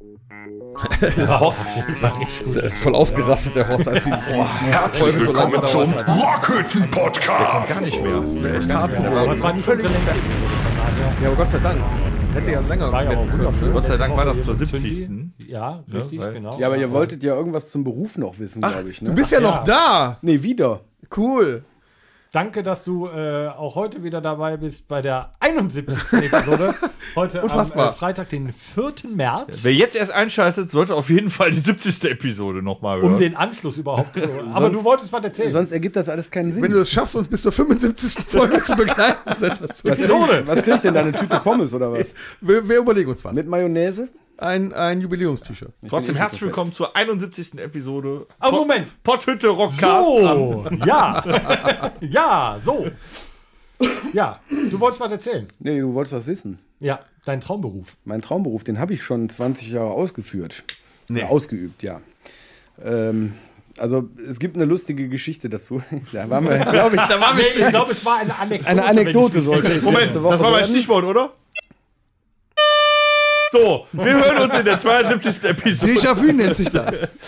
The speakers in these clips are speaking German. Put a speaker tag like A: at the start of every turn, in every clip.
A: Das Horst ist ja voll ausgerastet, der Horst, als die Folge so lange
B: Willkommen zum
A: gedauert hat.
B: Rockhütten Podcast.
A: Gar nicht mehr. Das wäre echt hart
C: es war nicht daher.
A: Ja, aber Gott sei Dank. Hätte ja länger
C: War ja wunderschön.
A: ne?
D: Gott sei Dank war das zur
C: Woche
D: 70.
C: Zündi. Ja, richtig,
D: weil-
C: genau.
E: Ja, aber ihr wolltet ja irgendwas zum Beruf noch wissen,
A: Ach,
E: glaube ich. Ne?
A: du bist ja noch da.
E: nee, wieder.
A: Cool.
C: Danke, dass du äh, auch heute wieder dabei bist bei der 71. Episode. Heute am
A: Unfassbar.
C: äh, Freitag, den 4. März.
D: Wer jetzt erst einschaltet, sollte auf jeden Fall die 70. Episode nochmal hören.
C: Um den Anschluss überhaupt zu. Aber du wolltest was erzählen.
E: Sonst ergibt das alles keinen Sinn.
A: Wenn du es schaffst, uns bis zur 75. Folge zu begleiten,
E: was, krieg, was krieg ich denn da? Eine Tüte Pommes oder was?
A: wir, wir überlegen uns was.
E: Mit Mayonnaise?
A: Ein, ein Jubiläums-T-Shirt.
D: Trotzdem herzlich willkommen zur 71. Episode.
C: Oh, Moment.
D: Potthütte Rockcast.
C: So, ja. ja, so. Ja, du wolltest was erzählen.
E: Nee, du wolltest was wissen.
C: Ja, dein Traumberuf.
E: Mein Traumberuf, den habe ich schon 20 Jahre ausgeführt. Oder ausgeübt, ja. Ähm, also es gibt eine lustige Geschichte dazu. Da waren wir, glaube ich,
C: Da war ich ich glaube, es war eine Anekdote.
E: eine Anekdote
C: ich
E: sollte es
D: Moment, das war mein. Stichwort, oder? So, wir hören uns in der 72. Episode.
A: Déjà-vu nennt sich das.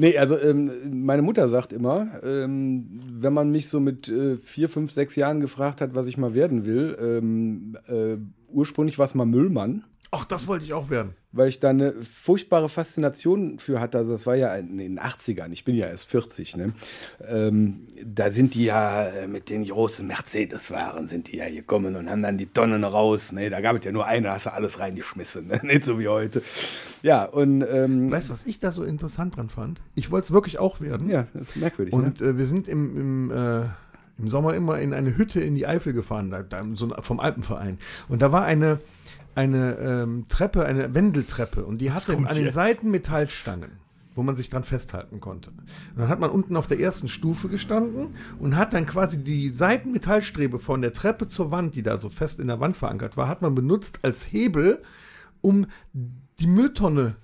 E: Nee, also ähm, meine Mutter sagt immer, ähm, wenn man mich so mit äh, vier, fünf, sechs Jahren gefragt hat, was ich mal werden will, ähm, äh, ursprünglich war es mal Müllmann,
A: Ach, das wollte ich auch werden.
E: Weil ich da eine furchtbare Faszination für hatte. Also das war ja in den 80ern, ich bin ja erst 40, ne? Ähm, da sind die ja äh, mit den großen Mercedes-Waren sind die ja gekommen und haben dann die Tonnen raus. Ne? Da gab es ja nur eine, hast du alles reingeschmissen, ne? nicht so wie heute. Ja, und ähm,
A: Weißt du, was ich da so interessant dran fand? Ich wollte es wirklich auch werden.
E: ja, das ist merkwürdig. ne?
A: Und äh, wir sind im, im, äh, im Sommer immer in eine Hütte in die Eifel gefahren, da, da, so vom Alpenverein. Und da war eine, eine ähm, Treppe, eine Wendeltreppe. Und die hatte an den Seiten Metallstangen, wo man sich dran festhalten konnte. Und dann hat man unten auf der ersten Stufe gestanden und hat dann quasi die Seitenmetallstrebe von der Treppe zur Wand, die da so fest in der Wand verankert war, hat man benutzt als Hebel, um die Mülltonne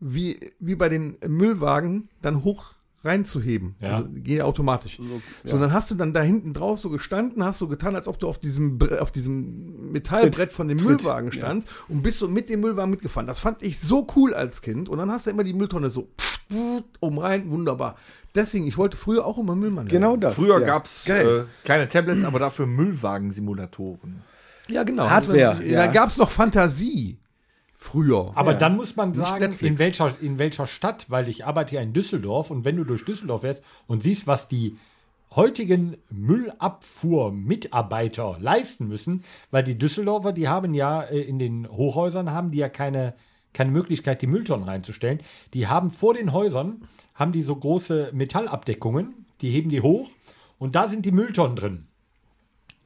A: wie, wie bei den Müllwagen dann hoch reinzuheben.
C: Ja.
A: Also geht ja automatisch. So, und dann hast du dann da hinten drauf so gestanden, hast so getan, als ob du auf diesem, auf diesem Metallbrett von dem Müllwagen standst und bist so mit dem Müllwagen mitgefahren. Das fand ich so cool als Kind. Und dann hast du immer die Mülltonne so pff, pff, oben rein, wunderbar. Deswegen, ich wollte früher auch immer Müllmann werden.
E: genau das.
D: Früher
E: ja.
D: gab's
A: Geil.
D: äh, keine Tablets, aber dafür Müllwagensimulatoren.
A: Ja, genau.
E: Hardware,
A: Da
E: ja.
A: gab es noch Fantasie. Früher.
C: Aber dann muss man sagen,
A: Netflix.
C: in welcher, in welcher Stadt, weil ich arbeite ja in Düsseldorf und wenn du durch Düsseldorf fährst und siehst, was die heutigen Müllabfuhrmitarbeiter leisten müssen, weil die Düsseldorfer, die haben ja äh, in den Hochhäusern, haben die ja keine, keine Möglichkeit, die Mülltonnen reinzustellen. Die haben vor den Häusern, haben die so große Metallabdeckungen, die heben die hoch und da sind die Mülltonnen drin.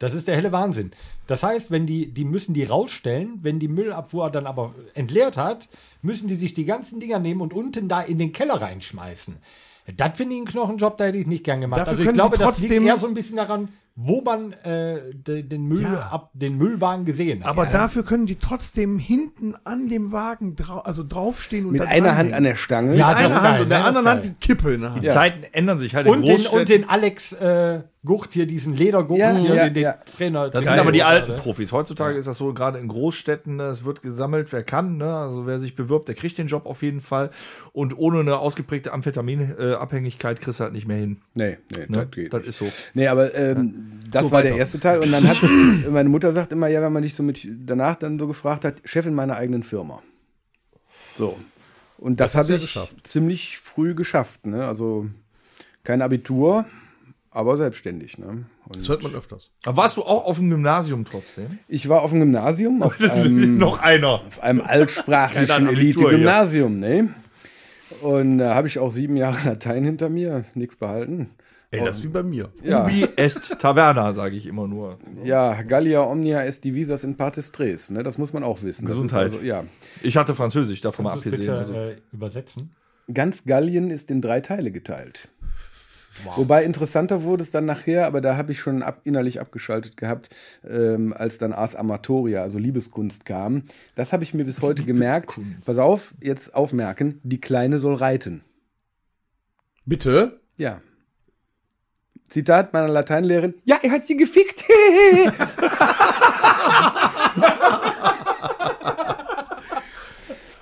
C: Das ist der helle Wahnsinn. Das heißt, wenn die, die müssen die rausstellen, wenn die Müllabfuhr dann aber entleert hat, müssen die sich die ganzen Dinger nehmen und unten da in den Keller reinschmeißen. Das finde ich einen Knochenjob, da hätte ich nicht gern gemacht.
A: Dafür
C: also ich
A: können
C: glaube,
A: die
C: das liegt
A: trotzdem-
C: eher so ein bisschen daran, wo man äh, de, den, Müll
A: Ja.
C: ab, den Müllwagen gesehen hat.
A: Aber dafür können die trotzdem hinten an dem Wagen drau also draufstehen und
E: Mit einer. Hand an der Stange.
C: Ja,
A: Mit einer Hand
C: geil,
A: und der anderen Hand die Kippe in der Hand.
D: Die Zeiten ändern sich halt in
C: und, den, und den Alex äh, Gucht hier, diesen Ledergurt
E: Ja,
C: hier,
E: ja,
C: den, den
E: ja.
C: Trainer.
D: Das sind aber die alten Profis. Heutzutage ist das so, gerade in Großstädten, ne, es wird gesammelt, wer kann. Ne? Also wer sich bewirbt, der kriegt den Job auf jeden Fall. Und ohne eine ausgeprägte Amphetaminabhängigkeit kriegst du halt nicht mehr hin.
E: Nee, nee,
D: Ne?
E: das geht.
D: Das
E: nicht.
D: ist so.
E: Nee, aber ähm, das
A: So
E: war
A: weiter.
E: der erste Teil. Und dann hat meine Mutter sagt immer, ja, wenn man dich so mit danach dann so gefragt hat, Chefin meiner eigenen Firma. So. Und das,
A: Das
E: habe ich
A: geschafft.
E: ziemlich früh geschafft. Ne? Also kein Abitur, aber selbstständig. Ne?
A: Das hört man öfters.
D: Aber warst du auch auf dem Gymnasium trotzdem?
E: ich war auf dem Gymnasium, auf einem,
D: Noch einer.
E: auf einem altsprachlichen. Elite-Gymnasium. Ne? Und da habe ich auch sieben Jahre Latein hinter mir, nichts behalten.
A: Ey, das ist wie bei mir.
E: Ja.
D: Ubi est Taverna, sage ich immer nur.
E: Ja, Gallia omnia est divisas in partes tres, ne? Das muss man auch wissen. Das ist
D: Gesundheit.
E: Also, ja.
D: Ich hatte Französisch, davon mal abgesehen.
C: bitte
D: Also.
C: äh, übersetzen?
E: Ganz Gallien ist in drei Teile geteilt. Wobei interessanter wurde es dann nachher, aber da habe ich schon ab, innerlich abgeschaltet gehabt, ähm, als dann Ars Amatoria, also Liebeskunst kam. Das habe ich mir bis heute gemerkt. Pass auf, jetzt aufmerken, die Kleine soll reiten.
A: Bitte?
E: Ja. Zitat meiner Lateinlehrerin. Ja, er hat sie gefickt.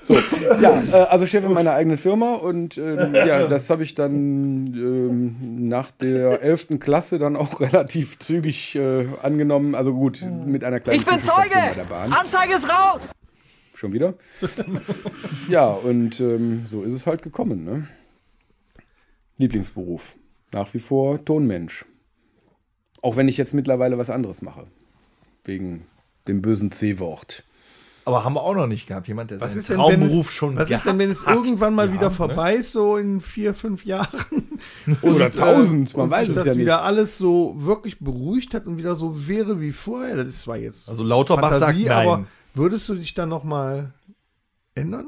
E: So, ja, äh, also Chef in meiner eigenen Firma und ähm, ja, das habe ich dann ähm, nach der 11. Klasse dann auch relativ zügig äh, angenommen. Also gut, mit einer kleinen
B: Ich bin Zeuge!
E: bei der Bahn.
B: Anzeige ist raus!
E: Schon wieder? ja, und ähm, so ist es halt gekommen. Ne? Lieblingsberuf. Nach wie vor Tonmensch. Auch wenn ich jetzt mittlerweile was anderes mache. Wegen dem bösen C-Wort.
D: Aber haben wir auch noch nicht gehabt. Jemand, der
A: Was
D: seinen
A: ist denn, wenn es,
D: Traumberuf schon
A: was ist denn, wenn es irgendwann mal
D: Ja,
A: wieder
D: ne?
A: vorbei ist, so in vier, fünf Jahren?
E: Oder
A: Und, äh,
E: tausend, man
A: und
E: weiß es
A: das
E: ja nicht.
A: wieder alles so wirklich beruhigt hat und wieder so wäre wie vorher. Das ist zwar jetzt
D: Also Lauterbach sagt nein.
A: aber würdest du dich dann noch mal ändern?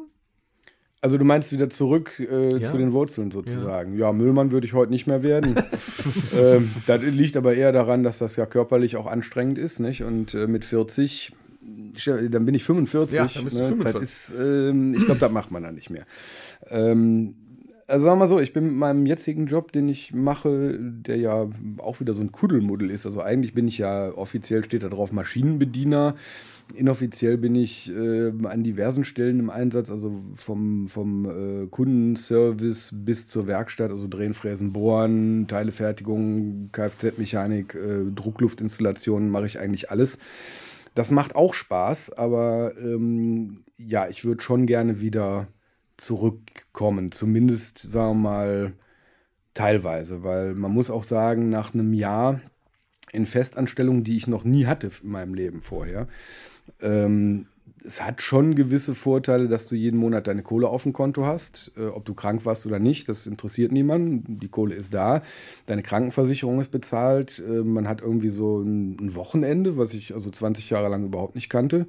E: Also du meinst wieder zurück äh,
A: Ja.
E: zu den Wurzeln sozusagen. Ja, Müllmann würde ich heute nicht mehr werden. ähm, das liegt aber eher daran, dass das ja körperlich auch anstrengend ist, nicht? Und äh, mit 40, stell- dann bin ich 45.
A: Ja, dann bist
E: ne?
A: 45.
E: Das ist, ähm, ich glaube, das macht man dann nicht mehr. Ähm, also sagen wir mal so, ich bin mit meinem jetzigen Job, den ich mache, der ja auch wieder so ein Kuddelmuddel ist. Also eigentlich bin ich ja, offiziell steht da drauf Maschinenbediener. Inoffiziell bin ich äh, an diversen Stellen im Einsatz, also vom, vom äh, Kundenservice bis zur Werkstatt, also Drehen, Fräsen, Bohren, Teilefertigung, Kfz-Mechanik, äh, Druckluftinstallationen, mache ich eigentlich alles. Das macht auch Spaß, aber ähm, ja, ich würde schon gerne wieder zurückkommen. Zumindest, sagen wir mal, teilweise, weil man muss auch sagen, nach einem Jahr in Festanstellung, die ich noch nie hatte in meinem Leben vorher, ähm, es hat schon gewisse Vorteile, dass du jeden Monat deine Kohle auf dem Konto hast. Äh, ob du krank warst oder nicht, das interessiert niemanden. Die Kohle ist da. Deine Krankenversicherung ist bezahlt. Äh, man hat irgendwie so ein, ein Wochenende, was ich also 20 Jahre lang überhaupt nicht kannte.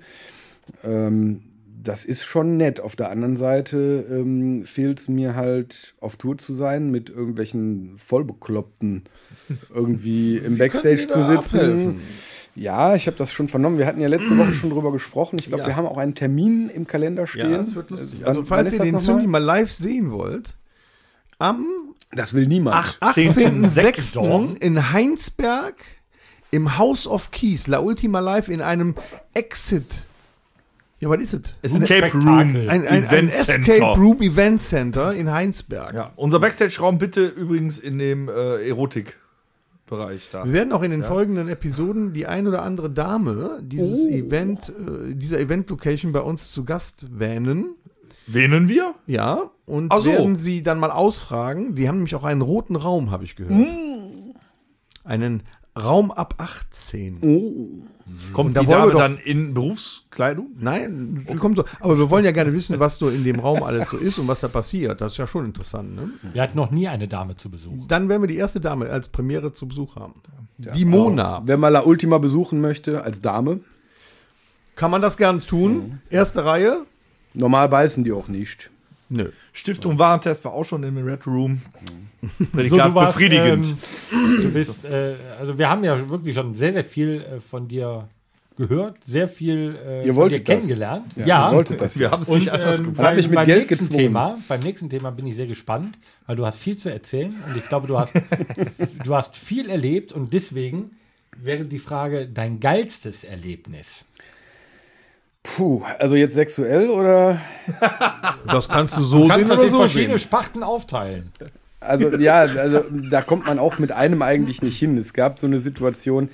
E: Ähm, das ist schon nett. Auf der anderen Seite ähm, fehlt es mir halt, auf Tour zu sein, mit irgendwelchen Vollbekloppten irgendwie im Backstage zu sitzen.
A: abhelfen.
E: Ja, ich habe das schon vernommen. Wir hatten ja letzte Woche schon drüber gesprochen. Ich glaube,
A: Ja.
E: wir haben auch einen Termin im Kalender stehen.
A: Ja, das wird lustig.
E: Äh,
A: Also
E: wann- wann
A: falls ihr den
E: noch mal?
A: Zündi mal live sehen wollt, am
E: Das will niemand.
A: 18.06. in Heinsberg im House of Keys, La Ultima Live in einem Exit. Ja, was ist es?
D: Escape. Room.
A: Ein, ein, ein
D: Event
A: Escape
D: Center.
A: Room Event Center in Heinsberg.
D: Ja, unser Backstage-Raum bitte übrigens in dem äh, Erotik-Bereich da.
A: Wir werden auch in den folgenden Episoden die ein oder andere Dame dieses Event, äh, dieser Event-Location bei uns zu Gast wähnen.
D: Wähnen wir?
A: Ja, und
D: so.
A: werden sie dann mal ausfragen. Die haben nämlich auch einen roten Raum, habe ich gehört. Einen Raum ab 18.
D: Kommt
A: Und da
D: die
A: wollen wir
D: Dame
A: doch-
D: dann in Berufskleidung?
A: Nein, die kommt so. Aber wir wollen ja gerne wissen, was so in dem Raum alles so ist und was da passiert. Das ist ja schon interessant. Ne?
C: Wir hatten noch nie eine Dame zu Besuch.
A: Dann werden wir die erste Dame als Premiere zu Besuch haben. die Mona.
E: Wer mal La Ultima besuchen möchte als Dame,
A: Kann man das gern tun? Erste Reihe?
E: normal beißen die auch nicht.
A: Nö.
D: Stiftung Warentest war auch schon im Red Room.
C: So,
D: Prädikat
C: du warst,
D: befriedigend.
C: Ähm, du bist, äh, also wir haben ja wirklich schon sehr, sehr viel äh, von dir gehört, sehr viel äh,
E: Ihr
C: von dir
E: wolltet das.
C: kennengelernt.
E: ihr wolltet das.
D: wir haben es
C: Und
D: nicht anders
C: ähm,
D: gemacht.
E: Hat mich mit
C: beim
E: Geld
C: nächsten
E: gezwungen.
C: Thema, beim nächsten Thema bin ich sehr gespannt, weil du hast viel zu erzählen und ich glaube, du hast, du hast viel erlebt und deswegen wäre die Frage dein geilstes Erlebnis.
E: Puh, also jetzt sexuell oder?
A: Das kannst du so
C: Du kannst
A: sehen oder
C: in
A: so
C: verschiedene
A: sehen.
C: Sparten aufteilen.
E: Also ja, also da kommt man auch mit einem eigentlich nicht hin. Es gab so eine Situation,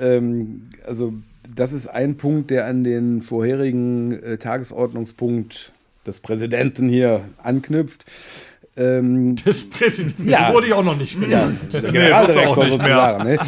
E: ähm, also das ist ein Punkt, der an den vorherigen äh, Tagesordnungspunkt des Präsidenten hier anknüpft. Ähm,
C: Das Präsident
E: Ja.
C: wurde ich auch noch nicht
E: ja, Generaldirektor
D: auch nicht mehr.
E: Ne?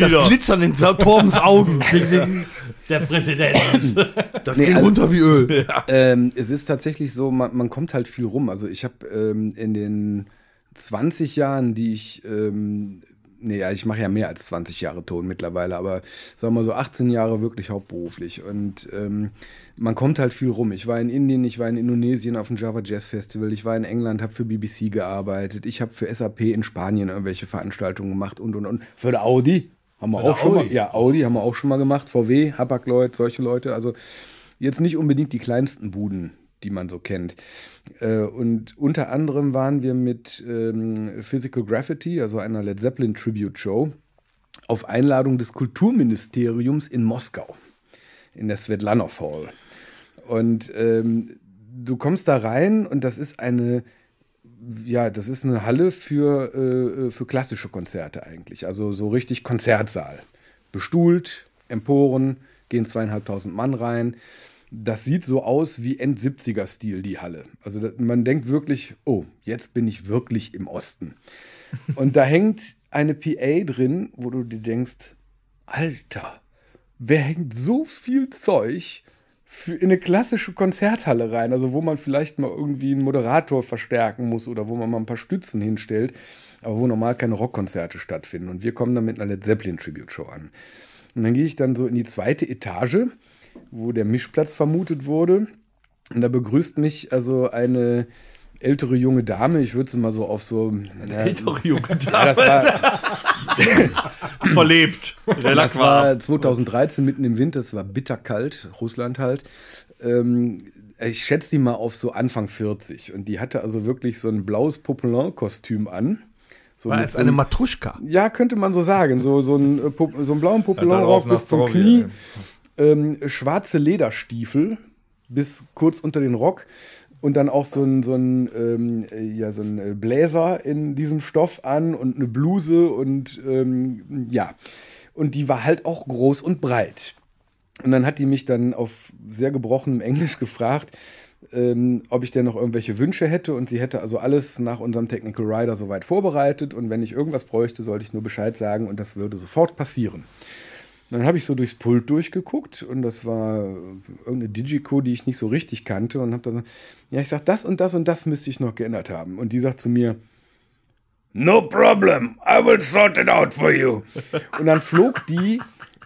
A: Das Glitzern in Torbens Augen.
C: Der Präsident.
A: Das
E: Nee,
A: geht
E: also-
A: runter wie Öl.
E: Ähm, es ist tatsächlich so, man, man kommt halt viel rum. Also ich habe ähm, in den 20 Jahren, die ich, ähm, nee, ja, ich mache ja mehr als 20 Jahre Ton mittlerweile, aber sagen wir mal so 18 Jahre wirklich hauptberuflich. Und ähm, man kommt halt viel rum. Ich war in Indien, ich war in Indonesien auf dem Java Jazz Festival, ich war in England, habe für BBC gearbeitet, ich habe für SAP in Spanien irgendwelche Veranstaltungen gemacht und und und. Für Audi haben wir auch schon mal,
C: Audi.
E: ja, Audi haben wir auch schon mal gemacht, VW, Hapag-Lloyd, solche Leute. Also jetzt nicht unbedingt die kleinsten Buden, die man so kennt. Äh, und unter anderem waren wir mit ähm, Physical Graffiti, also einer Led Zeppelin Tribute Show, auf Einladung des Kulturministeriums in Moskau, in der Svetlanov Hall. Und ähm, du kommst da rein und das ist eine, ja, das ist eine Halle für, äh, für klassische Konzerte eigentlich. Also so richtig Konzertsaal. Bestuhlt, Emporen, gehen zweieinhalbtausend Mann rein. Das sieht so aus wie End-70er-Stil, die Halle. Also man denkt wirklich, oh, jetzt bin ich wirklich im Osten. Und da hängt eine PA drin, wo du dir denkst, Alter, wer hängt so viel Zeug in eine klassische Konzerthalle rein, also wo man vielleicht mal irgendwie einen Moderator verstärken muss oder wo man mal ein paar Stützen hinstellt, aber wo normal keine Rockkonzerte stattfinden. Und wir kommen dann mit einer Led Zeppelin Tribute Show an. Und dann gehe ich dann so in die zweite Etage, wo der Mischplatz vermutet wurde. Und da begrüßt mich also eine ältere junge Dame, ich würde sie mal so auf so.
D: Ja, ältere junge Dame.
E: Ja, das war,
D: Verlebt. Der Lack
E: das war 2013 mitten im Winter, es war bitterkalt, Russland halt. Ähm, ich schätze die mal auf so Anfang 40 und die hatte also wirklich so ein blaues Popelin-Kostüm an. So
A: War es
E: so
A: eine Matruschka?
E: Ja, könnte man so sagen. So, so, ein, äh, so einen blauen
D: darauf
E: Popelin-Rock bis zum Knie, ähm, schwarze Lederstiefel bis kurz unter den Rock und dann auch so ein, so ein, ähm, äh, ja, so ein äh, Bläser in diesem Stoff an und eine Bluse und ähm, ja. Und die war halt auch groß und breit. Und dann hat die mich dann auf sehr gebrochenem Englisch gefragt, ähm, ob ich denn noch irgendwelche Wünsche hätte. Und sie hätte also alles nach unserem Technical Rider soweit vorbereitet. Und wenn ich irgendwas bräuchte, sollte ich nur Bescheid sagen und das würde sofort passieren. Dann habe ich so durchs Pult durchgeguckt und das war irgendeine Digico, die ich nicht so richtig kannte und habe dann, ja, ich sag, das und das und das müsste ich noch geändert haben. Und die sagt zu mir, No problem, I will sort it out for you. Und dann flog die,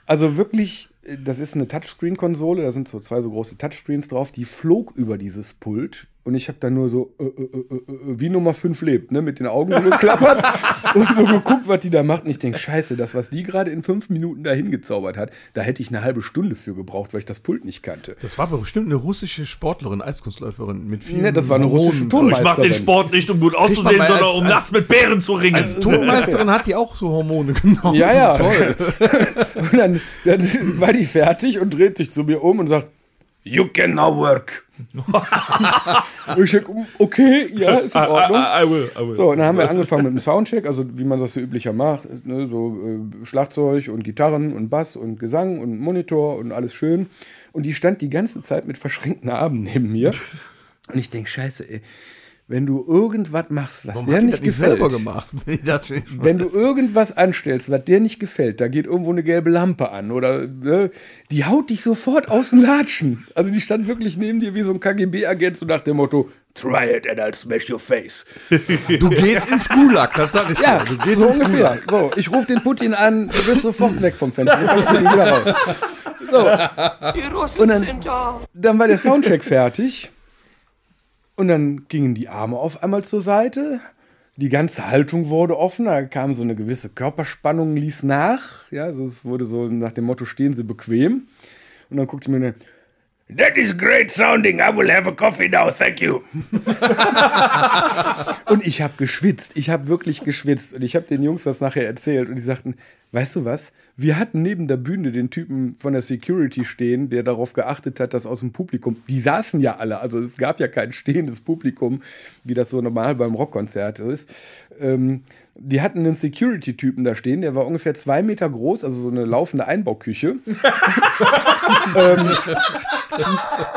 E: also wirklich, das ist eine Touchscreen-Konsole, da sind so zwei so große Touchscreens drauf, die flog über dieses Pult und ich habe dann nur so, äh, äh, äh, äh, wie Nummer 5 lebt, ne, mit den Augen so geklappert und so geguckt, was die da macht. Und ich denke, scheiße, das, was die gerade in fünf Minuten dahin gezaubert hat, da hätte ich eine halbe Stunde für gebraucht, weil ich das Pult nicht kannte.
A: Das war bestimmt eine russische Sportlerin, Eiskunstläuferin mit vielen
E: Ne, das war eine russische
A: Hormonen.
D: Ich mache den Sport nicht, um gut auszusehen, sondern
A: als-
D: um
A: als-
D: nachts mit Bären zu ringen.
A: Als Tonmeisterin hat die auch so Hormone genommen.
E: Ja, ja. Toll. und dann, dann war die fertig und dreht sich zu mir um und sagt, You can now work. und ich denke, okay, ja, ist in Ordnung.
D: I, I will, I will.
E: So, und dann haben wir angefangen mit dem Soundcheck, also wie man das so üblicher macht, ne, so äh, Schlagzeug und Gitarren und Bass und Gesang und Monitor und alles schön. Und die stand die ganze Zeit mit verschränkten Armen neben mir. Und ich denke, scheiße, ey, wenn du irgendwas machst, was
A: Warum die
E: nicht
A: das nicht
E: gefällt,
A: selber gemacht? Nee, das will ich
E: wenn du irgendwas anstellst, was dir nicht gefällt, da geht irgendwo eine gelbe Lampe an oder ne, die haut dich sofort aus den Latschen. Also die stand wirklich neben dir wie so ein KGB-Agent so nach dem Motto, try it and I'll smash your face.
A: Du gehst ins Gulag, das sag ich
E: Ja,
A: dir. Du gehst
E: so
A: ins
E: ungefähr.
A: Gulag.
E: So, ich rufe den Putin an, du bist sofort weg vom Fenster. Du kommst nicht wieder raus.
B: Die Russen
E: Und dann-
B: sind da.
E: Dann war der Soundcheck fertig und dann gingen die Arme auf einmal zur Seite. Die ganze Haltung wurde offen, da kam so eine gewisse Körperspannung, ließ nach. Ja, also es wurde so nach dem Motto, stehen Sie bequem. Und dann guckte mir eine, That is great sounding, I will have a coffee now, thank you. und ich habe geschwitzt, ich habe wirklich geschwitzt. Und ich habe den Jungs das nachher erzählt und die sagten, weißt du was, wir hatten neben der Bühne den Typen von der Security stehen, der darauf geachtet hat, dass aus dem Publikum, die saßen ja alle, also es gab ja kein stehendes Publikum, wie das so normal beim Rockkonzert ist. Ähm, die hatten einen Security-Typen da stehen, der war ungefähr zwei Meter groß, also so eine laufende Einbauküche. ähm,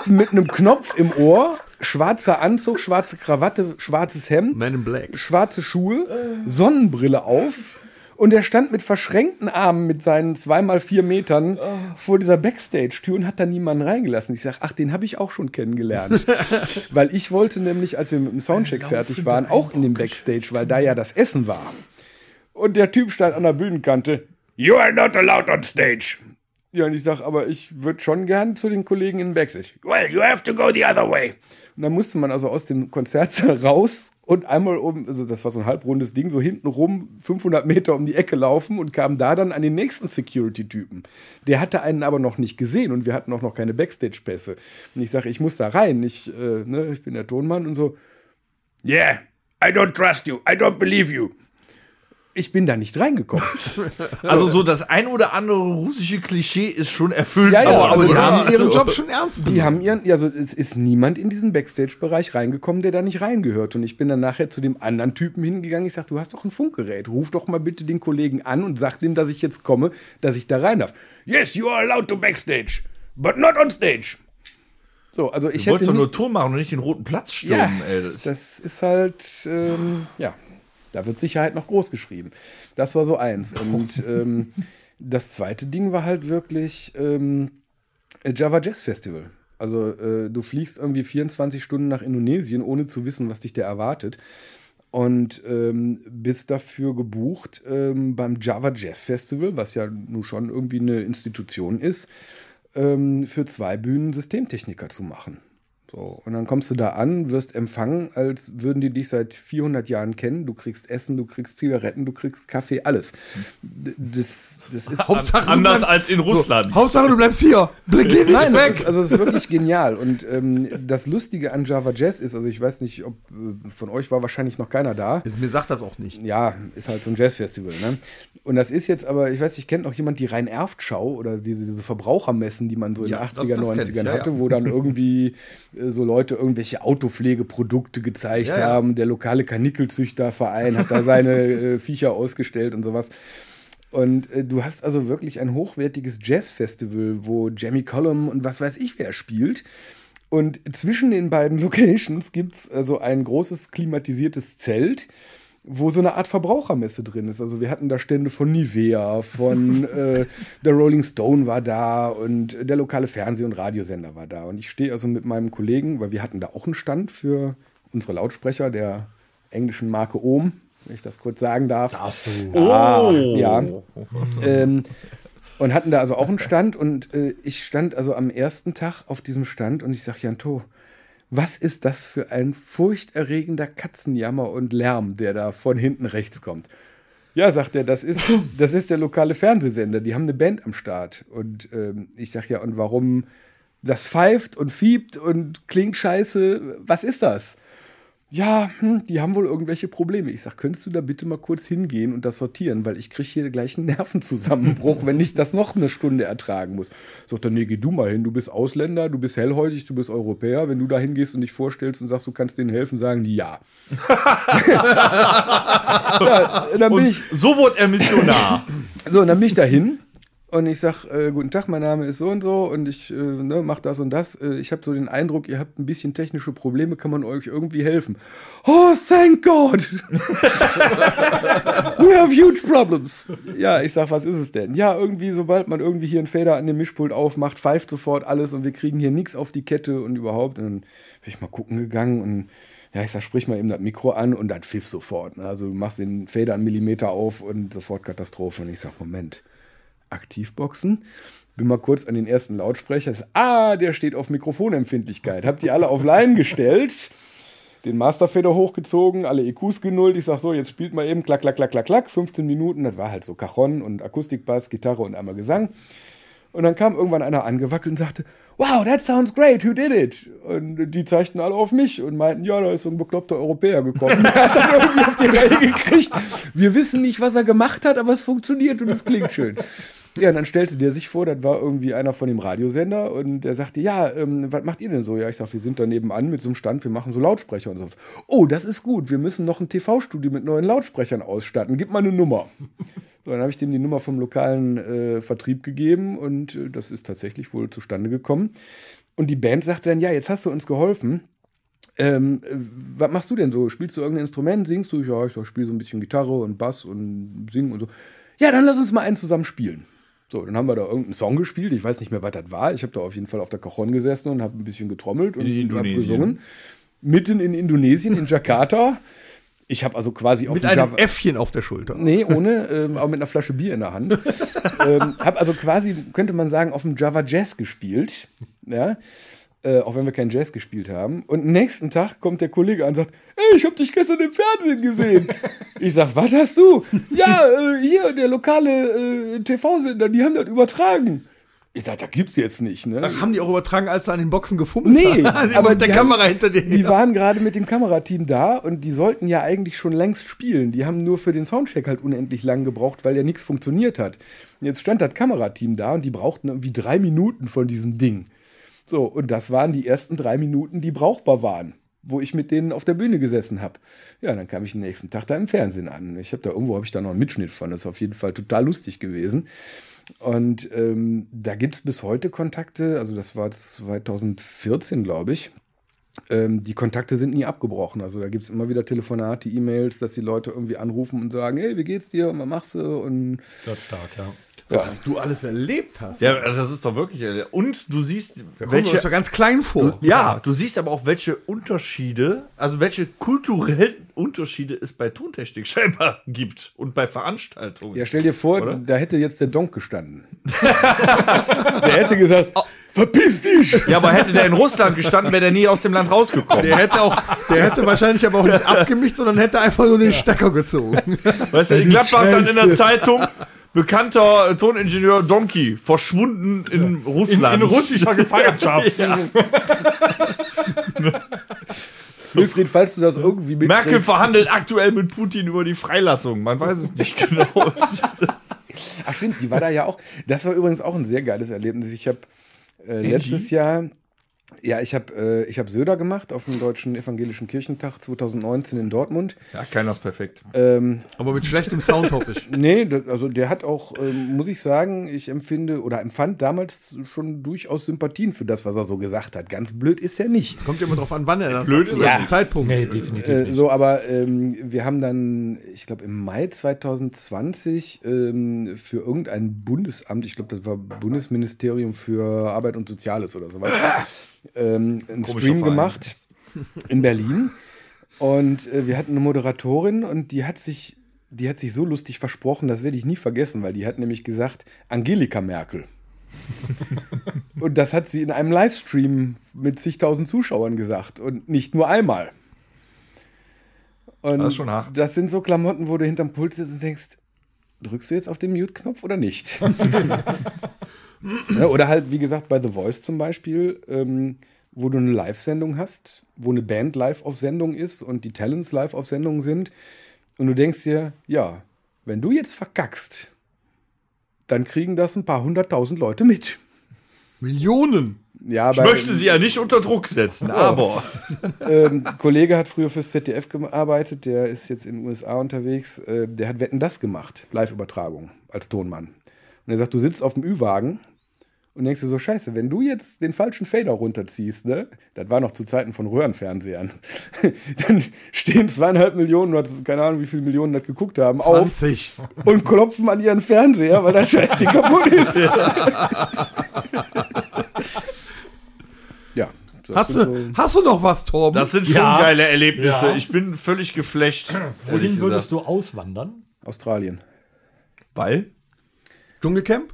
E: mit einem Knopf im Ohr, schwarzer Anzug, schwarze Krawatte, schwarzes Hemd,
A: Man in Black.
E: schwarze Schuhe, Sonnenbrille auf. Und er stand mit verschränkten Armen mit seinen zweimal vier Metern vor dieser Backstage-Tür und hat da niemanden reingelassen. Ich sage, ach, den habe ich auch schon kennengelernt. weil ich wollte nämlich, als wir mit dem Soundcheck fertig waren, auch in dem Backstage, weil da ja das Essen war. Und der Typ stand an der Bühnenkante. You are not allowed on stage. Ja, und ich sage, aber ich würde schon gern zu den Kollegen in den Backstage. Well, you have to go the other way. Und dann musste man also aus dem Konzertsaal raus und einmal um, also das war so ein halbrundes Ding, so hinten rum 500 Meter um die Ecke laufen und kam da dann an den nächsten Security-Typen. Der hatte einen aber noch nicht gesehen und wir hatten auch noch keine Backstage-Pässe. Und ich sage, ich muss da rein, ich, äh, ne, ich bin der Tonmann und so. Yeah, I don't trust you, I don't believe you. Ich bin da nicht reingekommen.
D: Also so das ein oder andere russische Klischee ist schon erfüllt.
E: Ja, ja,
A: Aber,
E: also
A: die
E: ja.
A: haben ihren Job schon ernst
E: Die
A: genommen.
E: haben ihren, also es ist niemand in diesen Backstage-Bereich reingekommen, der da nicht reingehört. Und ich bin dann nachher zu dem anderen Typen hingegangen. Ich sag, du hast doch ein Funkgerät. Ruf doch mal bitte den Kollegen an und sag dem, dass ich jetzt komme, dass ich da rein darf. Yes, you are allowed to backstage, but not on stage. So, also ich
D: Du wolltest doch nur Ton machen und nicht den roten Platz
E: ja,
D: stürmen, ey.
E: das, das ist halt, ähm, ja, da wird Sicherheit noch groß geschrieben. Das war so eins. Und ähm, das zweite Ding war halt wirklich ähm, Java Jazz Festival. Also äh, du fliegst irgendwie 24 Stunden nach Indonesien, ohne zu wissen, was dich da erwartet. Und ähm, bist dafür gebucht ähm, beim Java Jazz Festival, was ja nun schon irgendwie eine Institution ist, ähm, für zwei Bühnen Systemtechniker zu machen. So, und dann kommst du da an, wirst empfangen, als würden die dich seit 400 Jahren kennen. Du kriegst Essen, du kriegst Zigaretten, du kriegst Kaffee, alles. Das, das ist
A: Hauptsache,
D: Anders
A: bleibst-
D: als in Russland.
A: Hauptsache, du bleibst hier. Geh nicht
E: Nein, das
A: weg.
E: ist, also es ist wirklich genial. Und ähm, das Lustige an Java Jazz ist, also ich weiß nicht, ob äh, von euch war wahrscheinlich noch keiner da.
A: Mir sagt das auch nicht.
E: Ja, ist halt so ein Jazzfestival, ne? Und das ist jetzt aber, ich weiß nicht, kennt noch jemand die Rhein-Erft-Schau oder diese, diese Verbrauchermessen, die man so in
A: Ja,
E: den
A: das-
E: 80er,
A: das ich,
E: 90ern
A: ja,
E: hatte,
A: ja.
E: wo dann irgendwie so Leute irgendwelche Autopflegeprodukte gezeigt
A: Ja, ja.
E: haben. Der lokale Kanickelzüchterverein hat da seine äh, Viecher ausgestellt und sowas. Und äh, du hast also wirklich ein hochwertiges Jazzfestival, wo Jamie Cullum und was weiß ich wer spielt. Und zwischen den beiden Locations gibt es also ein großes klimatisiertes Zelt, wo so eine Art Verbrauchermesse drin ist. Also wir hatten da Stände von Nivea, von äh, der Rolling Stone war da und der lokale Fernseh- und Radiosender war da. Und ich stehe also mit meinem Kollegen, weil wir hatten da auch einen Stand für unsere Lautsprecher der englischen Marke Ohm, wenn ich das kurz sagen darf.
C: Darfst du.
E: Ah, ja. ähm, und hatten da also auch einen Stand und äh, ich stand also am ersten Tag auf diesem Stand und ich sag Jan To, was ist das für ein furchterregender Katzenjammer und Lärm, der da von hinten rechts kommt? Ja, sagt er, das ist, das ist der lokale Fernsehsender, die haben eine Band am Start. Und ähm, ich sag ja, und warum das pfeift und fiebt und klingt scheiße, was ist das? Ja, hm, die haben wohl irgendwelche Probleme. Ich sag, könntest du da bitte mal kurz hingehen und das sortieren, weil ich kriege hier gleich einen Nervenzusammenbruch, wenn ich das noch eine Stunde ertragen muss. Sagt er, nee, geh du mal hin, du bist Ausländer, du bist hellhäutig, du bist Europäer. Wenn du da hingehst und dich vorstellst und sagst, du kannst denen helfen, sagen die ja. ja dann bin ich,
D: So wurde er Missionar.
E: so, und dann bin ich dahin und ich sag, äh, guten Tag, mein Name ist so und so und ich äh, ne, mach das und das. Äh, ich habe so den Eindruck, ihr habt ein bisschen technische Probleme, kann man euch irgendwie helfen? Oh, thank God! We have huge problems. Ja, ich sag, was ist es denn? Ja, irgendwie, sobald man irgendwie hier einen Fader an dem Mischpult aufmacht, pfeift sofort alles und wir kriegen hier nichts auf die Kette und überhaupt. Und dann bin ich mal gucken gegangen und ja, ich sag, sprich mal eben das Mikro an und das pfiff sofort. Also du machst den Fader einen Millimeter auf und sofort Katastrophe. Und ich sag, Moment, Aktivboxen? Bin mal kurz an den ersten Lautsprecher. Ah, der steht auf Mikrofonempfindlichkeit. Habt ihr alle auf Line gestellt? Den Masterfader hochgezogen, alle EQs genullt. Ich sag so, jetzt spielt mal eben klack, klack, klack, klack, klack. 15 Minuten. Das war halt so Cajon und Akustikbass, Gitarre und einmal Gesang. Und dann kam irgendwann einer angewackelt und sagte, wow, that sounds great, who did it? Und die zeigten alle auf mich und meinten, ja, da ist so ein bekloppter Europäer gekommen. Der hat dann irgendwie auf die Reihe gekriegt. Wir wissen nicht, was er gemacht hat, aber es funktioniert und es klingt schön. Ja, und dann stellte der sich vor, das war irgendwie einer von dem Radiosender und der sagte, ja, ähm, was macht ihr denn so? Ja, ich sag, wir sind da nebenan mit so einem Stand, wir machen so Lautsprecher und so. Oh, das ist gut, wir müssen noch ein TV-Studio mit neuen Lautsprechern ausstatten. Gib mal eine Nummer. So, dann habe ich dem die Nummer vom lokalen äh, Vertrieb gegeben und äh, das ist tatsächlich wohl zustande gekommen. Und die Band sagte dann, ja, jetzt hast du uns geholfen. Ähm, äh, was machst du denn so? Spielst du irgendein Instrument? Singst du? Ja, ich spiele so ein bisschen Gitarre und Bass und singen und so. Ja, dann lass uns mal einen zusammen spielen. So, dann haben wir da irgendeinen Song gespielt. Ich weiß nicht mehr, was das war. Ich habe da auf jeden Fall auf der Cajon gesessen und habe ein bisschen getrommelt und
D: In
E: habe gesungen. Mitten in Indonesien, in Jakarta. Ich habe also quasi auf
A: Mit einem
E: Java-
A: Äffchen auf der Schulter.
E: Nee, ohne, ähm, aber mit einer Flasche Bier in der Hand. ähm, hab also quasi, könnte man sagen, auf dem Java Jazz gespielt. Ja. Äh, auch wenn wir kein Jazz gespielt haben. Und nächsten Tag kommt der Kollege an und sagt, ey, ich habe dich gestern im Fernsehen gesehen. Ich sag, was hast du? Ja, äh, hier, der lokale äh, TV-Sender, die haben das übertragen. Ich dachte, da gibt's jetzt nicht, ne?
A: Ach, haben die auch übertragen, als sie an den Boxen gefummelt
E: Nee,
A: haben?
E: aber
A: mit der
E: die
A: Kamera
E: haben-
A: hinter dir.
E: Die waren gerade mit dem Kamerateam da und die sollten ja eigentlich schon längst spielen. Die haben nur für den Soundcheck halt unendlich lang gebraucht, weil ja nichts funktioniert hat. Jetzt stand das Kamerateam da und die brauchten irgendwie drei Minuten von diesem Ding. So, und das waren die ersten drei Minuten, die brauchbar waren, wo ich mit denen auf der Bühne gesessen habe. Ja, dann kam ich den nächsten Tag da im Fernsehen an. Ich habe da irgendwo habe ich da noch einen Mitschnitt von. Das ist auf jeden Fall total lustig gewesen. Und ähm, da gibt es bis heute Kontakte, also das war 2014, glaube ich. Ähm, die Kontakte sind nie abgebrochen. Also da gibt es immer wieder Telefonate, E-Mails, dass die Leute irgendwie anrufen und sagen, hey, wie geht's dir? Und was machst du? Und
C: Das stark, ja.
A: Was du alles erlebt hast.
D: Ja, das ist doch wirklich. äh, Und du siehst,
A: wir uns
D: welche.
A: doch ganz klein vor.
D: Ja, du siehst aber auch, welche Unterschiede, also welche kulturellen Unterschiede es bei Tontechnik scheinbar gibt und bei Veranstaltungen.
E: ja, stell dir vor,
D: Oder?
E: da hätte jetzt der Donk gestanden. der hätte gesagt, verpiss dich!
D: Ja, aber hätte der in Russland gestanden, wäre der nie aus dem Land rausgekommen.
A: Der hätte auch, der hätte wahrscheinlich aber auch nicht abgemischt, sondern hätte einfach nur den Stecker gezogen.
D: Weißt du, in Gladbach dann in der. Zeitung, bekannter Toningenieur Donkey, verschwunden in Russland.
C: russischer Gefangenschaft.
E: Wilfried, falls du das irgendwie mit
D: Merkel verhandelt aktuell mit Putin über die Freilassung. Man weiß es nicht genau.
E: Ach stimmt, die war da ja auch. Das war übrigens auch ein sehr geiles Erlebnis. Ich habe äh, letztes Jahr, ja, ich habe äh, ich hab Söder gemacht auf dem Deutschen Evangelischen Kirchentag 2019 in Dortmund.
D: ja, keiner ist perfekt.
E: Ähm,
A: Aber mit schlechtem Sound hoffe ich.
E: nee, also der hat auch, ähm, muss ich sagen, ich empfinde oder empfand damals schon durchaus Sympathien für das, was er so gesagt hat. Ganz blöd ist er nicht.
A: Kommt ja immer drauf an, wann er das
D: Blöd
A: sagt,
D: ist
E: er.
A: Zeitpunkt.
C: Nee, definitiv
E: Äh, so, aber ähm, wir haben dann, ich glaube, im Mai 2020 ähm, für irgendein Bundesamt, ich glaube, das war Bundesministerium für Arbeit und Soziales oder sowas, ähm, einen
D: Komischer
E: Stream
D: Verein.
E: gemacht in Berlin. Und äh, wir hatten eine Moderatorin und die hat sich, die hat sich so lustig versprochen, das werde ich nie vergessen, weil die hat nämlich gesagt, Angelika Merkel. und das hat sie in einem Livestream mit zigtausend Zuschauern gesagt und nicht nur einmal. Und
D: Das ist schon hart.
E: das sind so Klamotten, wo du hinterm Pult sitzt und denkst, drückst du jetzt auf den Mute-Knopf oder nicht? ja, oder halt, wie gesagt, bei The Voice zum Beispiel, ähm, wo du eine Live-Sendung hast, wo eine Band live auf Sendung ist und die Talents live auf Sendung sind. Und du denkst dir, ja, wenn du jetzt verkackst, dann kriegen das ein paar hunderttausend Leute mit.
A: Millionen.
E: Ja,
D: Ich möchte sie ja nicht unter Druck setzen, aber.
E: ähm, ein Kollege hat früher fürs ZDF gearbeitet, der ist jetzt in den USA unterwegs. Äh, der hat Wetten das gemacht, Live-Übertragung als Tonmann. Und er sagt, du sitzt auf dem Ü-Wagen und denkst dir so, scheiße, wenn du jetzt den falschen Fader runterziehst, ne, das war noch zu Zeiten von Röhrenfernsehern, dann stehen zweieinhalb Millionen, oder keine Ahnung, wie viele Millionen das geguckt haben, auf
A: 20.
E: und klopfen an ihren Fernseher, weil der Scheiß Ding kaputt ist. ja. das
A: Hast du,
E: so-
A: hast du noch was, Torben?
D: Das sind schon
C: Ja.
D: geile Erlebnisse.
C: Ja.
D: Ich bin völlig geflasht.
C: Wohin würdest du auswandern?
E: Australien.
D: Weil?
A: Dschungelcamp?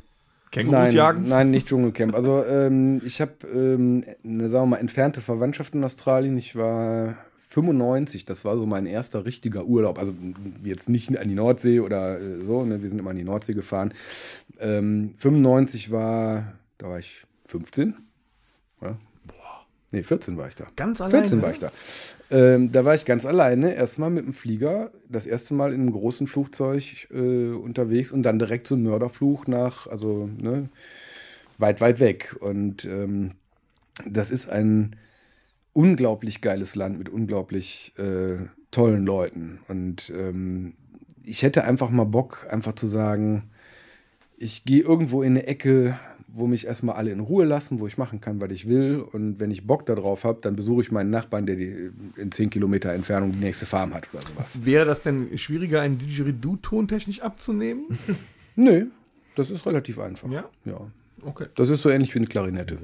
D: Kängurus
E: Nein,
D: jagen?
E: nein, nicht Dschungelcamp. Also ähm, ich habe ähm, eine, sagen wir mal, entfernte Verwandtschaft in Australien. Ich war 95, das war so mein erster richtiger Urlaub. Also jetzt nicht an die Nordsee oder äh, so, ne? wir sind immer an die Nordsee gefahren. Ähm, 95 war, da war ich 15. Ja. Nee, 14 war ich da.
A: Ganz alleine.
E: 14 war ich da. Ähm, da war ich ganz alleine, erstmal mit dem Flieger, das erste Mal in einem großen Flugzeug äh, unterwegs und dann direkt so ein Mörderflug nach, also ne, weit, weit weg. Und ähm, das ist ein unglaublich geiles Land mit unglaublich äh, tollen Leuten. Und ähm, ich hätte einfach mal Bock, einfach zu sagen, ich gehe irgendwo in eine Ecke, wo mich erstmal alle in Ruhe lassen, wo ich machen kann, was ich will. Und wenn ich Bock darauf habe, dann besuche ich meinen Nachbarn, der die in 10 Kilometer Entfernung die nächste Farm hat oder sowas.
A: Wäre das denn schwieriger, einen Didgeridoo tontechnisch abzunehmen?
E: Nö, das ist relativ einfach.
A: Ja?
E: Ja.
A: Okay.
E: Das ist so ähnlich wie eine Klarinette.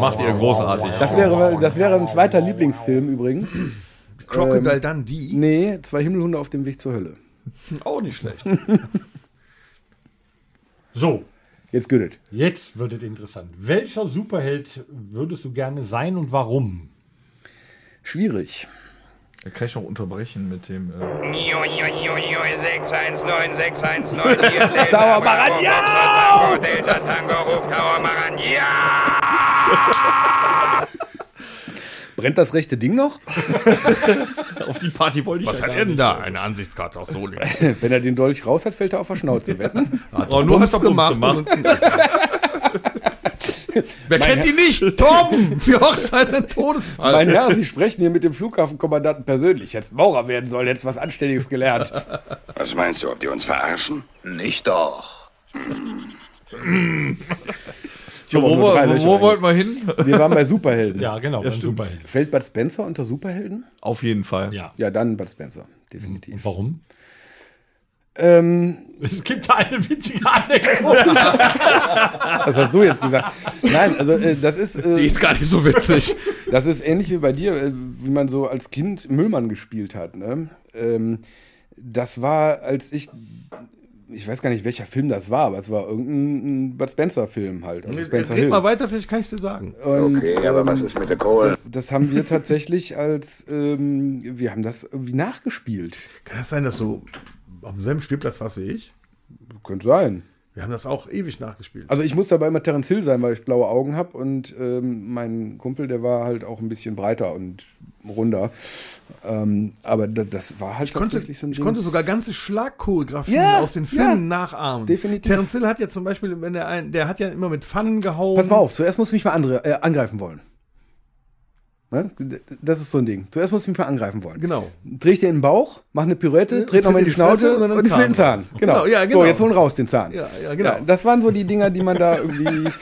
D: Macht ihr großartig.
E: Das wäre, das wäre ein zweiter Lieblingsfilm übrigens.
A: Crocodile Dundee?
E: Nee, zwei Himmelhunde auf dem Weg zur Hölle.
A: Auch nicht schlecht.
C: So,
E: Jetzt gut.
C: jetzt wird es interessant. Welcher Superheld würdest du gerne sein und warum?
E: Schwierig.
D: Da kann ich noch unterbrechen mit dem. Äh,
B: 619, 619, hier ist
E: Tower Marandia!
B: Delta Tango, Ruf Tower Marandia!
E: Brennt das rechte Ding noch?
D: auf die Party wollte ich
A: Was
D: ja
A: hat er denn da? Eine Ansichtskarte aus Solingen.
E: Wenn er den Dolch raus hat, fällt er auf der Schnauze. Wetten?
A: Hat
D: Oh, nur er Bums gemacht.
A: und- Wer kennt ihn nicht? Torben! Für Hochzeit ein Todesfall.
E: mein Herr, Sie sprechen hier mit dem Flughafenkommandanten persönlich. Jetzt Maurer werden soll, jetzt was Anständiges gelernt.
F: Was meinst du, ob die uns verarschen?
G: Nicht doch.
D: So, wo, wo, wo, wollten wir hin?
E: Wir waren bei Superhelden.
C: Ja, genau, beim Superhelden.
E: Fällt Bud Spencer unter Superhelden?
D: Auf jeden Fall.
C: Ja.
E: Ja, dann Bud Spencer,
C: Und
E: definitiv.
C: warum?
E: Ähm,
C: Es gibt da eine witzige Anekdote.
E: was hast du jetzt gesagt? Nein, also äh, das ist, äh,
A: Die ist gar nicht so witzig.
E: das ist ähnlich wie bei dir, äh, wie man so als Kind Müllmann gespielt hat. Ne? Ähm, das war, als ich, ich weiß gar nicht, welcher Film das war, aber es war irgendein Bud Spencer-Film halt. Also Spencer
A: Red mal weiter, vielleicht kann ich dir sagen.
E: Und,
F: Okay, aber
E: ähm,
F: was ist mit der Kohle?
E: Das, das haben wir tatsächlich als, ähm, wir haben das irgendwie nachgespielt.
A: Kann das sein, dass du auf demselben Spielplatz warst wie ich?
E: Könnte sein.
A: Wir haben das auch ewig nachgespielt.
E: Also ich muss dabei immer Terence Hill sein, weil ich blaue Augen habe und ähm, mein Kumpel, der war halt auch ein bisschen breiter und runder. Ähm, aber das, das war halt
A: Ich konnte,
E: tatsächlich so ein
A: ich
E: Ding.
A: konnte sogar ganze Schlagchoreografien
E: Ja,
A: aus den Filmen
E: ja,
A: nachahmen.
E: definitiv.
A: Terence Hill hat ja zum Beispiel, wenn er ein, der hat ja immer mit Pfannen gehauen.
E: Pass mal auf, zuerst muss ich mich mal andere, äh, angreifen wollen. Ne? Das ist so ein Ding. Zuerst muss ich mich mal angreifen wollen.
A: Genau.
E: Dreh ich dir in den Bauch, mach eine Pirouette,
A: Ja,
E: dreht nochmal in die Schnauze
A: und dann
E: und, ich will den
A: Zahn.
E: Genau.
A: Genau, ja, genau.
E: So, jetzt holen raus den Zahn.
A: Ja, ja, genau.
E: das waren so die Dinger, die man da irgendwie.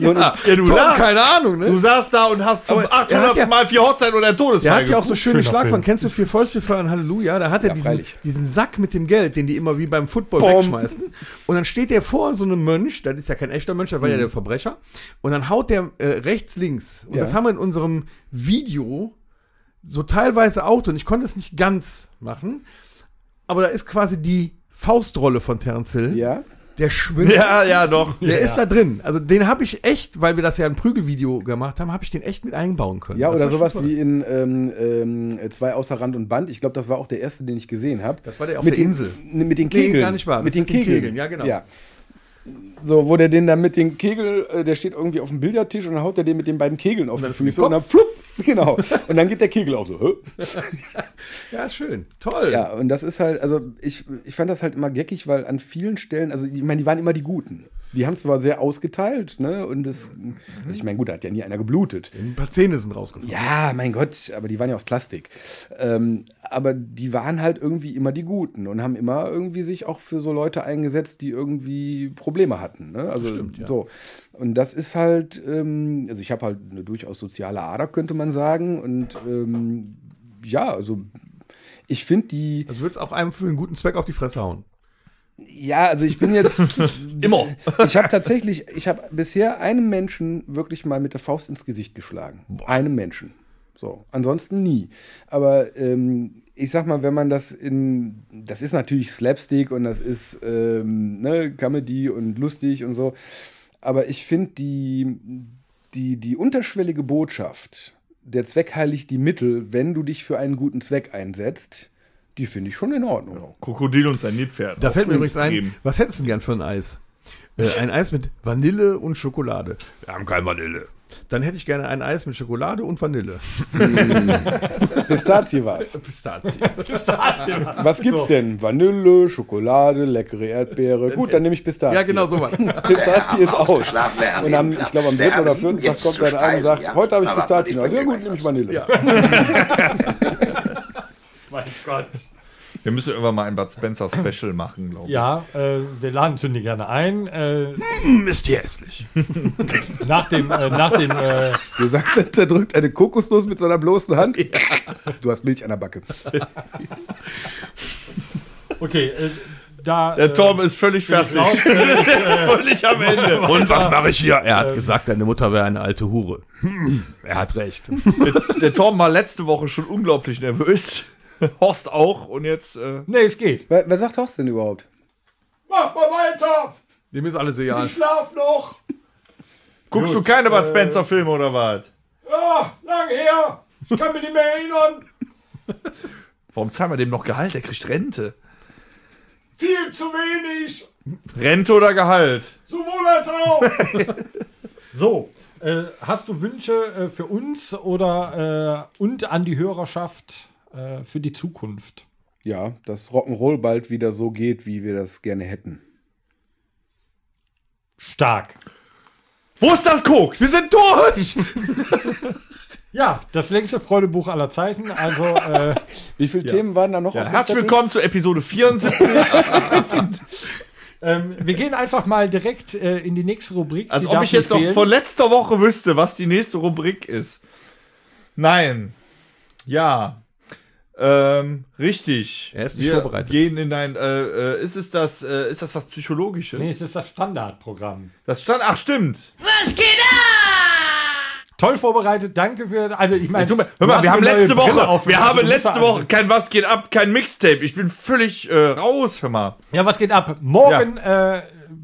E: so
A: Ja,
D: Ja, du
A: Tom,
D: lachst.
A: keine Ahnung, ne?
D: Du saßt da und hast zum
A: Aber er hat
D: 800.
A: ja-
D: Mal vier Hochzeiten oder Todesfall
A: Der hat ja auch so schöne.
C: Film.
A: Kennst du vier Fäuste für ein Halleluja? Da hat er
E: Ja,
A: diesen, diesen Sack mit dem Geld, den die immer wie beim Football
E: Bom.
A: wegschmeißen. Und dann steht der vor so einem Mönch, das ist ja kein echter Mönch, das war ja der Verbrecher. Und dann haut der äh, rechts, links. Und
E: Ja.
A: das haben wir in unserem Video so teilweise auch und ich konnte es nicht ganz machen. Aber da ist quasi die Faustrolle von Terence Hill.
E: Ja.
A: Der schwimmt.
D: Ja, ja, doch.
A: Der ist da drin. Also den habe ich echt, weil wir das ja ein Prügelvideo gemacht haben, habe ich den echt mit einbauen können.
E: Ja,
A: Das
E: oder sowas
A: toll.
E: wie in ähm, ähm, zwei außer Rand und Band. Ich glaube, das war auch der erste, den ich gesehen habe.
A: Das war der auf
E: mit
A: der
E: den,
A: Insel.
E: Mit den
A: Nee,
E: Kegeln.
A: gar nicht wahr.
E: Mit
A: Das
E: den Kegeln.
A: ja, genau.
E: Ja. So, wo der den dann mit den Kegel, äh, der steht irgendwie auf dem Billardtisch und dann haut er den mit den beiden Kegeln auf die
A: dann
E: Füße und dann flupp, genau. Und dann geht der Kegel auch so. Hä?
A: Ja, schön. Toll.
E: Ja, und das ist halt, also ich, ich fand das halt immer geckig, weil an vielen Stellen, also ich meine, die waren immer die Guten. Die haben zwar sehr ausgeteilt, ne, und das, also ich meine, gut, da hat ja nie einer geblutet.
A: Ein paar Zähne sind rausgefallen.
E: Ja, mein Gott, aber die waren ja aus Plastik. Ähm, aber die waren halt irgendwie immer die Guten und haben immer irgendwie sich auch für so Leute eingesetzt, die irgendwie Probleme hatten. Ne? Also
A: Stimmt, ja.
E: so. Und das ist halt, ähm, also ich habe halt eine durchaus soziale Ader, könnte man sagen. Und ähm, ja, also ich finde die,
A: Also würdest auch einem für einen guten Zweck auf die Fresse hauen.
E: Ja, also ich bin jetzt
D: Immer.
E: Ich habe tatsächlich, ich habe bisher einem Menschen wirklich mal mit der Faust ins Gesicht geschlagen. Einem Menschen. So, ansonsten nie. Aber ähm, ich sag mal, wenn man das in, das ist natürlich Slapstick und das ist ähm, ne, Comedy und lustig und so. Aber ich finde die, die, die unterschwellige Botschaft, der Zweck heiligt die Mittel, wenn du dich für einen guten Zweck einsetzt, die finde ich schon in Ordnung.
D: Krokodil und sein Nilpferd.
A: Da fällt mir übrigens ein,
D: geben.
A: was hättest du denn gern für ein Eis? Äh, ein Eis mit Vanille und Schokolade. Wir haben kein Vanille. Dann hätte ich gerne ein Eis mit Schokolade und Vanille.
E: Pistazie was.
A: Pistazien.
E: Was gibt's denn? Vanille, Schokolade, leckere Erdbeere. Gut, dann nehme ich Pistazie.
A: Ja, genau so was.
E: Pistazie ist aus. Und am, ich glaube, am dritten oder vierten Tag kommt dann einer und sagt,
F: ja?
E: heute habe ich Pistazien.
F: ich
E: Also ja gut, nehme ich Vanille.
C: Mein Gott.
D: Wir müssen irgendwann mal ein Bud Spencer Special machen, glaube ich.
C: Ja, äh, wir laden Zündi gerne ein. Äh,
A: ist die hässlich.
C: nach dem, äh, nach dem, äh,
E: Du sagst, er zerdrückt eine Kokosnuss mit seiner bloßen Hand. Du hast Milch an der Backe.
C: okay, äh, da.
D: Der
C: äh,
D: Tom ist völlig fertig.
C: raus. Äh,
D: völlig am Ende.
A: Und was mache ich hier? Er hat gesagt, deine Mutter wäre eine alte Hure. Hm, er hat recht.
D: Der, der Tom war letzte Woche schon unglaublich nervös. Horst auch und jetzt. Äh,
C: nee, es geht.
E: Wer, wer sagt Horst denn überhaupt?
C: Mach mal weiter.
A: Dem ist alles egal.
C: Schlaf noch.
D: guckst du keine Bud Spencer Filme oder was?
C: Ja, lang her. Ich kann mich nicht mehr erinnern.
D: Warum zahlen wir dem noch Gehalt? Der kriegt Rente.
C: Viel zu wenig!
D: Rente oder Gehalt?
C: Sowohl als auch! so, äh, hast du Wünsche äh, für uns oder äh, und an die Hörerschaft äh, für die Zukunft?
E: Ja, dass Rock'n'Roll bald wieder so geht, wie wir das gerne hätten.
C: Stark.
D: Wo ist das Koks? Wir sind durch!
C: Ja, das längste Freudebuch aller Zeiten. Also, äh,
E: Wie viele Themen waren da noch? auf dem
D: Herzlich willkommen zu Episode 74.
C: ähm, wir gehen einfach mal direkt äh, in die nächste Rubrik.
D: Als ob ich jetzt noch von letzter Woche wüsste, was die nächste Rubrik ist. Nein. Ja. Ähm, richtig.
A: Er ist nicht
D: Wir
A: vorbereitet.
D: gehen in ein, äh, äh, ist es das, äh, ist das was Psychologisches?
C: Nee, es ist das Standardprogramm.
D: Das stand, ach stimmt.
C: Toll vorbereitet, danke für. Also, ich meine,
D: Hör mal, wir haben letzte Woche,
C: auf,
D: wir haben letzte Woche kein Was geht ab, kein Mixtape. Ich bin völlig äh, raus, hör mal.
C: Ja, was geht ab? Morgen äh,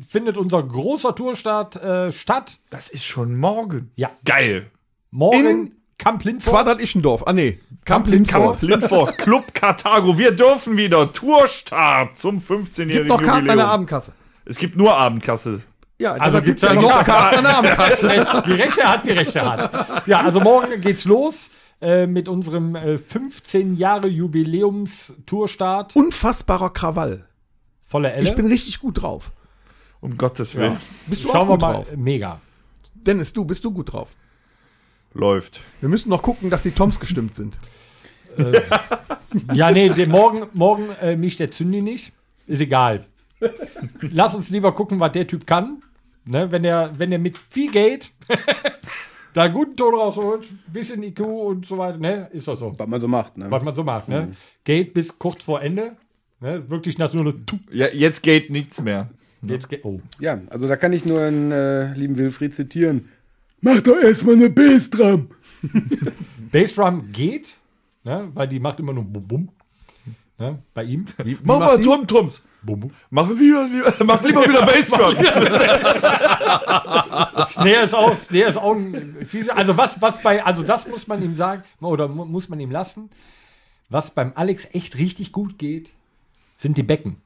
C: findet unser großer Tourstart äh, statt.
D: Das ist schon morgen.
C: Ja.
D: Geil.
C: Morgen
A: In
C: Camp Lindfort.
A: Quadrat Ischendorf. Ah, nee. Camp Lindfort.
D: Lindfort, Club Karthago. Wir dürfen wieder Tourstart zum 15-jährigen
A: Gibt noch Karten an der. Abendkasse.
D: Es gibt nur Abendkasse.
A: Ja,
C: Also gibt's
A: gibt's ja
C: ja noch
A: Karten an der Abendkasse.
C: Wie recht er hat, wie recht er hat. Ja, also morgen geht's los äh, mit unserem äh, 15 Jahre Jubiläums-Tourstart.
A: Unfassbarer Krawall.
C: Voller Elle.
A: Ich bin richtig gut drauf.
D: Um Gottes Willen.
A: Bist du
C: Schauen
A: auch
C: wir
A: gut
C: mal.
A: drauf?
C: Mega.
A: Dennis, du, bist du gut drauf?
D: Läuft.
A: Wir müssen noch gucken, dass die Toms gestimmt sind.
C: Ja, nee, morgen, morgen äh, mischt der Zündi nicht. Ist egal. Lass uns lieber gucken, was der Typ kann. Ne, wenn er wenn er mit viel Geld da einen guten Ton rausholt, bisschen IQ und so weiter, ne, ist das so.
E: Was man so macht. Ne?
C: Was man so macht, ne? Geld bis kurz vor Ende. Ne? Wirklich nach so einer
D: Ja, jetzt geht nichts mehr.
C: Jetzt geht. Oh.
E: Ja, also da kann ich nur einen äh, lieben Wilfried zitieren. Mach doch erstmal eine Bassdrum.
C: Bassdrum geht, ne? weil die macht immer nur Bum Bum. Ne? Bei ihm.
D: Mach mal Turmtrums.
C: Bum Bum.
D: Mach lieber, lieber, mach lieber wieder Bassdrum.
C: Snare ist auch, Snare ist auch ein fiese. Also was, was bei, also das muss man ihm sagen, oder mu- muss man ihm lassen. Was beim Alex echt richtig gut geht, sind die Becken.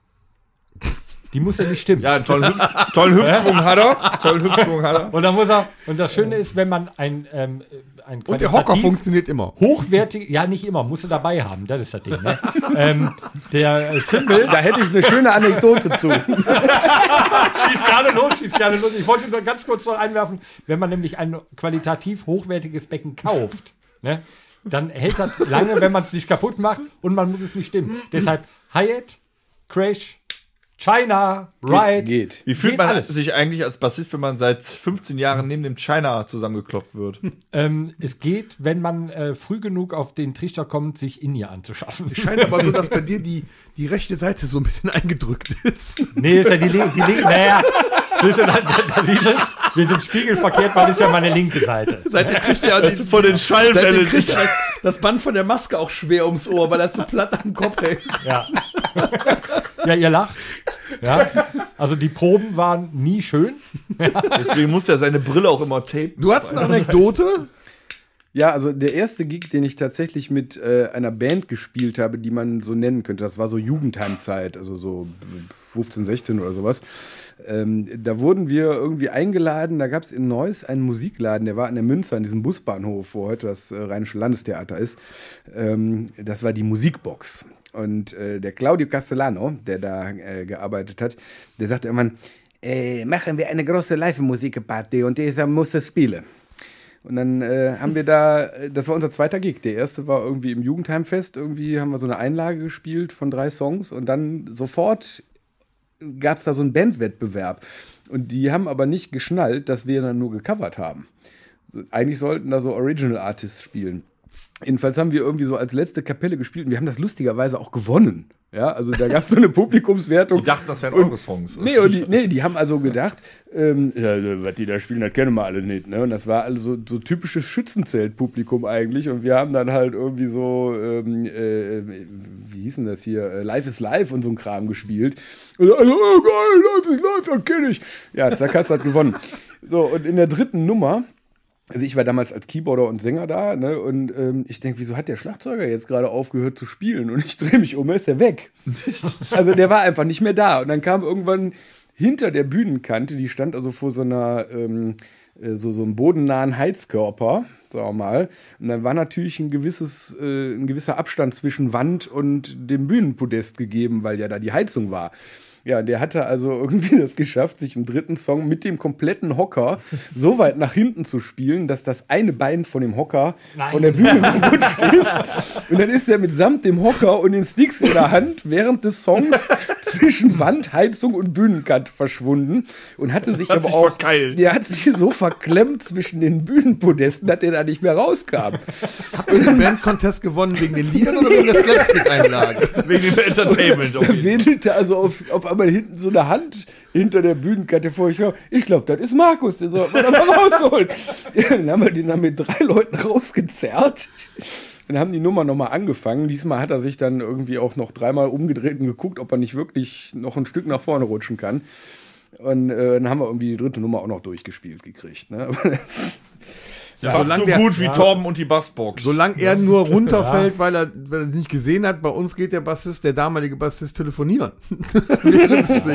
C: Die muss er nicht stimmen.
D: Ja, einen tollen, Hüft, tollen Hüftschwung hat er. Tollen Hüftschwung hat er.
C: Und dann muss er, und das Schöne ist, wenn man ein, ähm, ein
A: Und der Hocker funktioniert immer.
C: hochwertig, ja nicht immer, musst du dabei haben, das ist das Ding, ne? ähm, der äh, Symbol,
E: Da hätte ich eine schöne Anekdote zu.
C: schießt gerne los, schießt gerne los. Ich wollte nur ganz kurz noch einwerfen, wenn man nämlich ein qualitativ hochwertiges Becken kauft, ne, dann hält das lange, wenn man es nicht kaputt macht und man muss es nicht stimmen. Deshalb Hyatt, Crash, China, Ride.
E: Geht.
D: Wie fühlt
C: Geht
D: man
C: alles.
D: sich eigentlich als Bassist, wenn man seit 15 Jahren neben dem China zusammengekloppt wird?
C: Ähm, es geht, wenn man äh, früh genug auf den Trichter kommt, sich in ihr anzuschaffen.
A: Scheint aber so, dass bei dir die, die rechte Seite so ein bisschen eingedrückt ist.
C: Nee, ist ja die linke, die linke, naja, siehst du, da, da siehst du es, wir sind spiegelverkehrt, weil das ist ja meine linke Seite.
A: Seitdem kriegt er
D: Das
A: die,
D: ist von den Schallwellen.
A: kriegt er das, das Band von der Maske auch schwer ums Ohr, weil er zu platt am Kopf hängt.
C: Ja. ja, ihr lacht. Ja. Also die Proben waren nie schön.
D: Deswegen muss er seine Brille auch immer tapen.
A: Du hast eine Anekdote?
E: Ja, also der erste Gig, den ich tatsächlich mit äh, einer Band gespielt habe, die man so nennen könnte, das war so Jugendheimzeit, also so 15, 16 oder sowas. Ähm, da wurden wir irgendwie eingeladen, da gab es in Neuss einen Musikladen, der war an der Münze, an diesem Busbahnhof, wo heute das äh, Rheinische Landestheater ist. Ähm, das war die Musikbox. Und äh, der Claudio Castellano, der da äh, gearbeitet hat, der sagte irgendwann, äh, machen wir eine große Live-Musikparty und dieser muss es spielen. Und dann äh, haben wir da, äh, das war unser zweiter Gig. Der erste war irgendwie im Jugendheimfest. Irgendwie haben wir so eine Einlage gespielt von drei Songs und dann sofort gab es da so einen Bandwettbewerb. Und die haben aber nicht geschnallt, dass wir dann nur gecovert haben. Eigentlich sollten da so Original Artists spielen. Jedenfalls haben wir irgendwie so als letzte Kapelle gespielt und wir haben das lustigerweise auch gewonnen. Ja, also da gab es so eine Publikumswertung.
D: Die dachten, das wären eure Songs.
E: Nee, und die, nee, die haben also gedacht, ähm, ja, was die da spielen, das kennen wir alle nicht. Ne? Und das war also so typisches Schützenzeltpublikum eigentlich. Und wir haben dann halt irgendwie so, ähm, äh, wie hieß denn das hier, äh, Life is Life und so ein Kram gespielt. Und also, oh geil, Life is Life, das kenne ich. Ja, Zakas hat gewonnen. So, und in der dritten Nummer Also ich war damals als Keyboarder und Sänger da, ne? Und ähm, ich denke, wieso hat der Schlagzeuger jetzt gerade aufgehört zu spielen? Und ich drehe mich um, ist er weg. also der war einfach nicht mehr da. Und dann kam irgendwann hinter der Bühnenkante, die stand also vor so einer ähm, äh, so, so einem bodennahen Heizkörper, sagen wir mal. Und dann war natürlich ein gewisses, äh, ein gewisser Abstand zwischen Wand und dem Bühnenpodest gegeben, weil ja da die Heizung war. Ja, der hatte also irgendwie das geschafft, sich im dritten Song mit dem kompletten Hocker so weit nach hinten zu spielen, dass das eine Bein von dem Hocker
C: Nein.
E: von der Bühne gerutscht ist. Und dann ist er mitsamt dem Hocker und den Sticks in der Hand während des Songs zwischen Wand, Heizung und Bühnenkant verschwunden und hatte sich
D: Hat
E: aber
D: sich
E: auch,
D: verkeilt.
E: der hat sich so verklemmt zwischen den Bühnenpodesten, dass der da nicht mehr rauskam.
A: Habt ihr den Band-Contest gewonnen wegen den Liedern oder wegen der Slapstick-Einlage?
D: Wegen dem Entertainment.
E: Da wedelte also auf, auf einmal hinten so eine Hand hinter der Bühnenkante vor. Ich, ich glaube, das ist Markus, den sollten wir da mal rausholen. Dann haben wir den dann mit drei Leuten rausgezerrt. Dann haben die Nummer nochmal angefangen. Diesmal hat er sich dann irgendwie auch noch dreimal umgedreht und geguckt, ob er nicht wirklich noch ein Stück nach vorne rutschen kann. Und äh, dann haben wir irgendwie die dritte Nummer auch noch durchgespielt gekriegt. Ne? Aber das-
D: Fast so
A: der-
D: gut wie Torben und die Bassbox.
A: Solange er nur runterfällt, weil er, weil er es nicht gesehen hat, bei uns geht der Bassist, der damalige Bassist, telefonieren.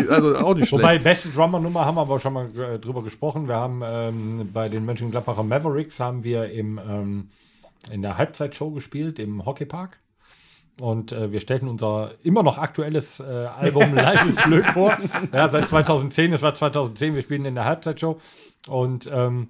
A: also auch nicht
C: Wobei,
A: schlecht.
C: beste Drummer-Nummer haben wir aber schon mal äh, drüber gesprochen. Wir haben ähm, bei den Mönchengladbacher Mavericks haben wir im, ähm, in der Halbzeitshow gespielt im Hockeypark. Und äh, wir stellten unser immer noch aktuelles äh, Album Live ist blöd vor. Ja, seit 2010, es war 2010, wir spielen in der Halbzeitshow. Und ähm,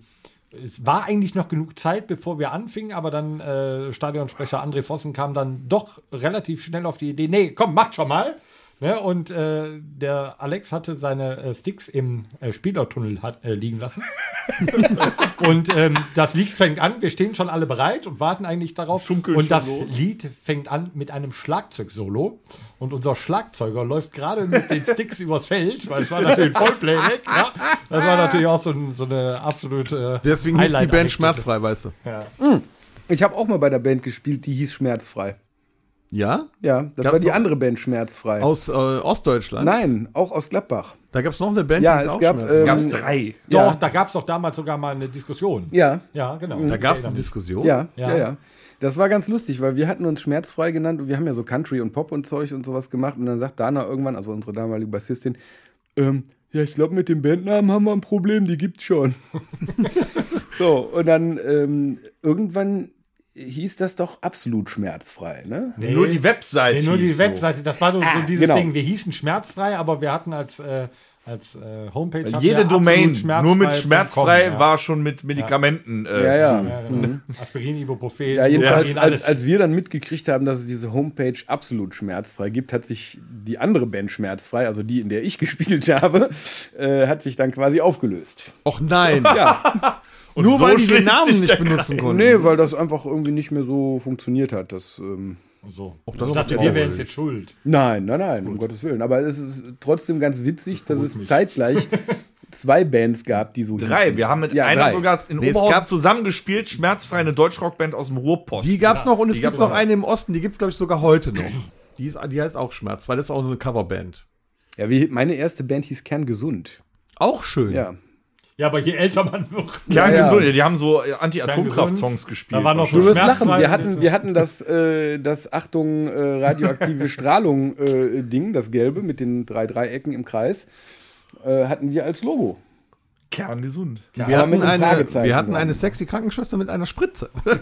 C: es war eigentlich noch genug Zeit, bevor wir anfingen, aber dann äh, Stadionsprecher André Vossen kam dann doch relativ schnell auf die Idee, nee, komm, macht schon mal. Ne? Und äh, der Alex hatte seine äh, Sticks im äh, Spielertunnel hat, äh, liegen lassen. und ähm, das Lied fängt an, wir stehen schon alle bereit und warten eigentlich darauf.
D: Schunkeln
C: und das
D: los.
C: Lied fängt an mit einem Schlagzeugsolo. Und unser Schlagzeuger läuft gerade mit den Sticks übers Feld, weil es war natürlich Vollplayback. Ja? Das war natürlich auch so, ein, so eine absolute.
A: Deswegen hieß die Band schmerzfrei, weißt du.
C: Ja.
E: Ich habe auch mal bei der Band gespielt, die hieß Schmerzfrei.
A: Ja?
E: Ja, das
A: Gab's
E: war die andere Band Schmerzfrei.
A: Aus äh, Ostdeutschland?
E: Nein, auch aus Gladbach.
A: Da gab es noch eine Band,
E: Ja,
A: hieß
E: es
A: auch
E: gab,
A: schmerzfrei.
E: ähm,
D: Gab's drei.
C: Doch,
E: Ja.
C: da gab es doch damals sogar mal eine Diskussion.
E: Ja,
C: Ja, genau.
A: da gab es eine. Diskussion.
E: ja,
C: Ja.
E: ja, ja. Das war ganz lustig, weil wir hatten uns schmerzfrei genannt und wir haben ja so Country und Pop und Zeug und sowas gemacht. Und dann sagt Dana irgendwann, also unsere damalige Bassistin, ähm, ja, ich glaube, mit dem Bandnamen haben wir ein Problem, die gibt's schon. so, und dann ähm, irgendwann hieß das doch absolut schmerzfrei, ne?
C: Nee.
D: Nur die Webseite.
C: Nee, nur die
D: hieß so.
C: Webseite. Das war so, so dieses
E: genau.
C: Ding. Wir hießen schmerzfrei, aber wir hatten als, äh, als äh, Homepage. hatten
D: Jede
C: wir
D: Domain, nur mit schmerzfrei
C: ja.
D: war schon mit Medikamenten. Äh,
E: Ja, ja.
C: Ja, genau. Aspirin, Ibuprofen,
E: Ja, jedenfalls,
C: Ibuprofen,
E: als, als wir dann mitgekriegt haben, dass es diese Homepage absolut schmerzfrei gibt, hat sich die andere Band schmerzfrei, also die, in der ich gespielt habe, äh, hat sich dann quasi aufgelöst.
A: Och nein.
E: Ja,
D: Und
A: Nur
D: so
A: weil die den Namen nicht benutzen konnten.
E: nee, weil das einfach irgendwie nicht mehr so funktioniert hat. Das, ähm,
C: so.
A: das
C: ich
A: ist
C: dachte, wir
A: auch
C: wären jetzt schuld.
E: nein, nein, nein, um Gottes Willen. Aber es ist trotzdem ganz witzig, dass es zeitgleich zwei Bands gab, die so
D: Drei.
E: hießen.
D: Wir haben mit
E: Ja,
D: einer
E: drei.
D: sogar in
A: Nee,
D: Oberhausen zusammengespielt, schmerzfrei eine Deutschrockband aus dem Ruhrpott.
A: Die gab es noch und es gibt noch
D: auch.
A: eine im Osten, die gibt es, glaube ich, sogar heute noch. Die, ist, die heißt auch Schmerz, weil das ist auch eine Coverband.
E: Ja, wie, meine erste Band hieß Kerngesund.
A: Auch schön.
E: Ja.
C: Ja, aber je älter man wird.
D: Kerngesund,
E: Ja,
D: die haben so äh, Anti-Atomkraft-Songs gespielt.
C: Da war noch
E: Du
C: so
E: wirst lachen. Wir hatten, wir hatten das, äh, das Achtung äh, radioaktive Strahlung äh, Ding, das gelbe mit den drei Dreiecken im Kreis, äh, hatten wir als Logo.
D: Kerngesund.
A: Wir,
E: aber
A: hatten eine, wir hatten eine sexy Krankenschwester mit einer Spritze.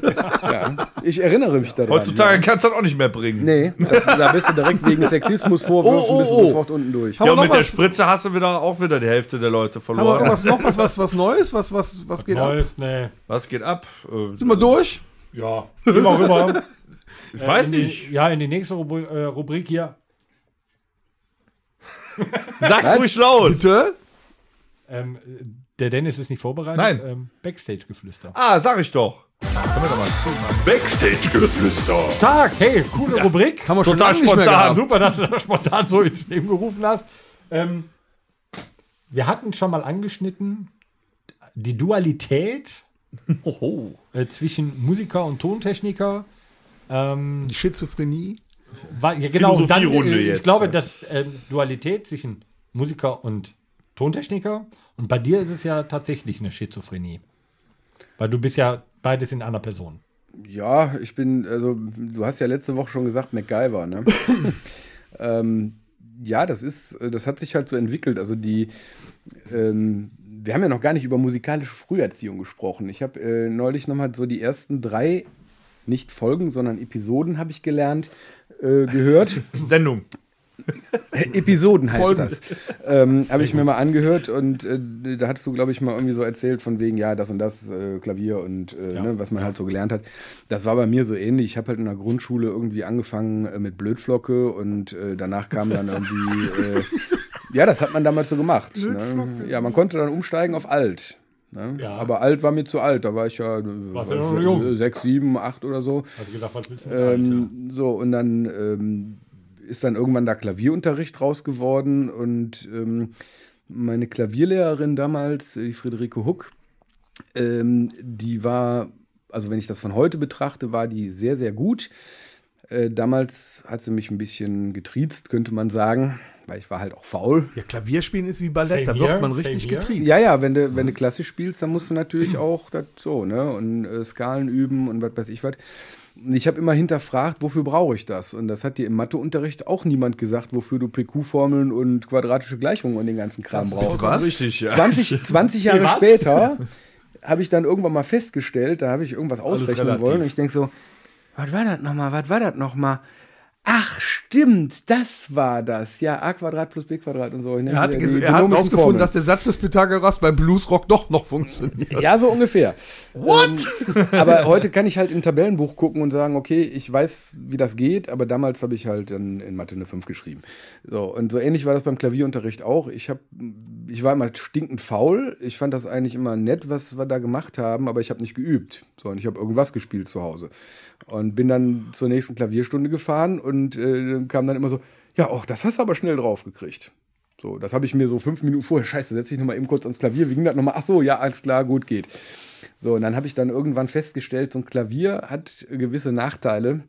E: Ja. Ich erinnere mich daran.
D: Heutzutage
E: Ja.
D: kannst du das auch nicht mehr bringen.
E: Nee, das, da bist du direkt wegen Sexismusvorwürfen
A: Oh, oh,
E: bist du
A: oh.
E: sofort unten durch.
D: Ja,
A: wir
D: und mit
A: noch
D: der
A: was?
D: Spritze hast du wieder auch wieder die Hälfte der Leute
A: Haben wir
D: verloren.
A: noch was, was, was Neues? Was, was, was geht ab?
C: Neues, nee.
D: Was geht ab? Äh,
A: Sind wir durch?
C: Ja, immer rüber.
D: ich weiß
C: in die,
D: nicht.
C: Ja, in die nächste Rubrik, äh, Rubrik hier.
D: Sag's ruhig laut.
A: Bitte?
C: Ähm, der Dennis ist nicht vorbereitet.
D: Nein.
C: Ähm, Backstage-Geflüster.
D: Ah, sag ich doch.
G: Backstage-Geflüster.
C: Tag, hey, coole Rubrik.
A: Haben wir schon
D: Total
A: lange nicht mehr
D: spontan.
C: Super, dass du das spontan so ins Leben gerufen hast. Ähm, wir hatten schon mal angeschnitten die Dualität äh, zwischen Musiker und Tontechniker. Ähm,
A: Die Schizophrenie.
C: war, ja, genau, dann, äh, ich glaube,
D: ja.
C: dass ähm, Dualität zwischen Musiker und Tontechniker. Und bei dir ist es ja tatsächlich eine Schizophrenie. Weil du bist ja beides in einer Person.
E: Ja, ich bin, also du hast ja letzte Woche schon gesagt, MacGyver, ne? ähm, ja, das ist, das hat sich halt so entwickelt. Also die, ähm, wir haben ja noch gar nicht über musikalische Früherziehung gesprochen. Ich habe äh, neulich nochmal so die ersten drei, nicht Folgen, sondern Episoden habe ich gelernt, äh, gehört.
D: Sendung.
E: Episoden heißt das. Ähm, Habe ich mir mal angehört und äh, da hattest du, glaube ich, mal irgendwie so erzählt von wegen, ja, das und das, äh, Klavier und äh,
C: Ja.
E: ne, was man halt so gelernt hat. Das war bei mir so ähnlich. Ich habe halt in der Grundschule irgendwie angefangen äh, mit Blödflocke und äh, danach kam dann irgendwie, äh, ja, das hat man damals so gemacht. Ne? Ja, man konnte dann umsteigen auf alt. Ne?
C: Ja.
E: Aber alt war mir zu alt. Da war ich ja, äh,
C: Warst
E: war
C: ja noch
E: ja
C: jung.
E: sechs, sieben, acht oder so.
C: Also gedacht, was willst du
E: Ähm, So, und dann ähm, ist dann irgendwann da Klavierunterricht raus geworden und ähm, meine Klavierlehrerin damals, äh, die Friederike Huck, ähm, die war, also wenn ich das von heute betrachte, war die sehr, sehr gut. Äh, damals hat sie mich ein bisschen getriezt, könnte man sagen, weil ich war halt auch faul.
A: Ja, Klavierspielen ist wie Ballett, da
C: Same
A: wird
C: here,
A: man richtig getrieben.
E: Ja, ja, wenn du, wenn du klassisch spielst, dann musst du natürlich auch das so, ne? Und äh, Skalen üben und was weiß ich was. Ich habe immer hinterfragt, wofür brauche ich das? Und das hat dir im Matheunterricht auch niemand gesagt, wofür du PQ-Formeln und quadratische Gleichungen und den ganzen Kram brauchst.
A: Was?
D: Richtig, ja.
E: 20, 20 Jahre
C: was?
E: später habe ich dann irgendwann mal festgestellt, da habe ich irgendwas ausrechnen wollen und ich denke so, was war das nochmal, was war das nochmal? Ach, stimmt, das war das. Ja, a Quadrat plus b Quadrat und so. ne?
A: Er hat,
E: Die- die
A: er hat rausgefunden,
E: Formeln.
A: dass der Satz des Pythagoras bei Bluesrock doch noch funktioniert.
E: Ja, so ungefähr. What? Ähm, aber heute kann ich halt im Tabellenbuch gucken und sagen, okay, ich weiß, wie das geht, aber damals habe ich halt dann in Mathe eine 5 geschrieben. So, und so ähnlich war das beim Klavierunterricht auch. Ich, hab, ich war immer stinkend faul. Ich fand das eigentlich immer nett, was wir da gemacht haben, aber ich habe nicht geübt. So, und ich habe irgendwas gespielt zu Hause. Und bin dann zur nächsten Klavierstunde gefahren und äh, kam dann immer so, ja, oh, das hast du aber schnell drauf gekriegt. So, das habe ich mir so fünf Minuten vorher, scheiße, setz dich nochmal eben kurz ans Klavier, wie ging das nochmal? Ach so, ja, alles klar, gut geht. So, und dann habe ich dann irgendwann festgestellt, so ein Klavier hat gewisse Nachteile.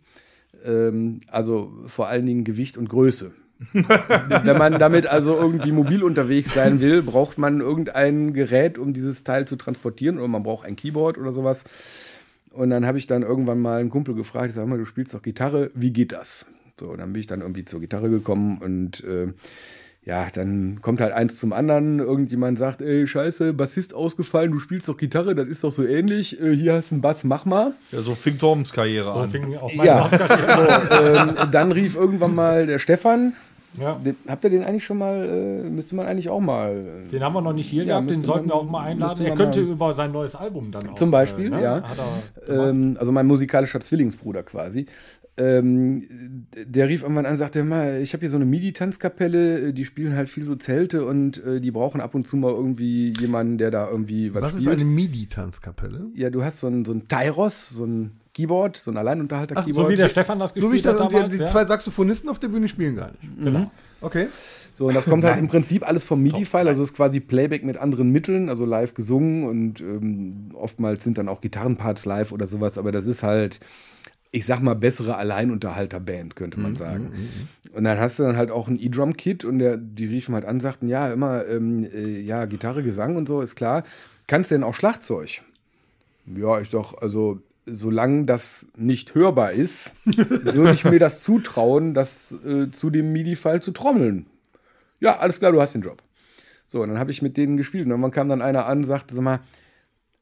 E: Ähm, also vor allen Dingen Gewicht und Größe. Wenn man damit also irgendwie mobil unterwegs sein will, braucht man irgendein Gerät, um dieses Teil zu transportieren, oder man braucht ein Keyboard oder sowas. Und dann habe ich dann irgendwann mal einen Kumpel gefragt, ich sag mal, du spielst doch Gitarre, wie geht das? So, dann bin ich dann irgendwie zur Gitarre gekommen und äh, ja, dann kommt halt eins zum anderen. Irgendjemand sagt, ey, scheiße, Bassist ausgefallen, du spielst doch Gitarre, das ist doch so ähnlich. Äh, hier hast du einen Bass, mach mal.
D: Ja, so fing Torms Karriere
C: So
D: an.
C: fing auch meine
E: Ja.
C: Basskarriere
E: ähm, dann rief irgendwann mal der Stefan.
C: Ja.
E: Den, habt ihr den eigentlich schon mal, äh, müsste man eigentlich auch mal. Äh,
C: Den haben wir noch nicht hier
E: Ja,
C: gehabt, den sollten
E: man-
C: wir auch mal einladen. Er könnte
E: mal-
C: über sein neues Album dann auch.
E: Zum Beispiel,
C: ne?
E: ja. Ähm, also mein musikalischer Zwillingsbruder quasi. Ähm, der rief irgendwann an und sagte, mal, ich habe hier so eine MIDI-Tanzkapelle, die spielen halt viel so Zelte und äh, die brauchen ab und zu mal irgendwie jemanden, der da irgendwie was,
A: Was ist
E: spielt.
A: eine MIDI-Tanzkapelle?
E: ja, du hast so ein, so ein Tyros, so ein Keyboard, so ein Alleinunterhalter-Keyboard.
C: so wie der Stefan das
A: So wie ich
C: gespielt
A: das
C: hat
A: und die,
C: damals.
A: die
C: ja?
A: zwei Saxophonisten auf der Bühne spielen gar nicht.
C: Genau.
A: Okay.
E: So, und das kommt halt im Prinzip alles vom MIDI-File, also es ist quasi Playback mit anderen Mitteln, also live gesungen und ähm, oftmals sind dann auch Gitarrenparts live oder sowas, aber das ist halt, ich sag mal, bessere Alleinunterhalter-Band, könnte man sagen. Und dann hast du dann halt auch ein E-Drum-Kit und der, die riefen halt an, sagten, ja, immer, ähm, äh, ja, Gitarre, Gesang und so, ist klar. Kannst du denn auch Schlagzeug? Ja, ich sag, also, solange das nicht hörbar ist, würde ich mir das zutrauen, das äh, zu dem MIDI-File zu trommeln. Ja, alles klar, du hast den Job. So, und dann habe ich mit denen gespielt. Und irgendwann kam dann einer an und sagte, sag mal,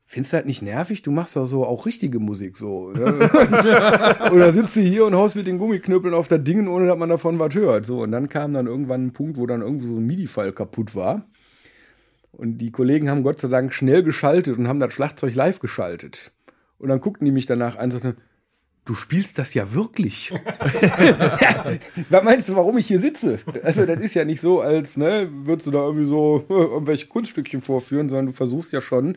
E: findest du das nicht nervig? Du machst doch so auch richtige Musik so. Oder sitzt du hier und haust mit den Gummiknüppeln auf das Ding, ohne dass man davon was hört. So, und dann kam dann irgendwann ein Punkt, wo dann irgendwo so ein MIDI-File kaputt war. Und die Kollegen haben Gott sei Dank schnell geschaltet und haben das Schlagzeug live geschaltet. Und dann guckten die mich danach an und sagten, du spielst das ja wirklich. Was meinst du, warum ich hier sitze? Also, das ist ja nicht so, als ne, würdest du da irgendwie so irgendwelche Kunststückchen vorführen, sondern du versuchst ja schon,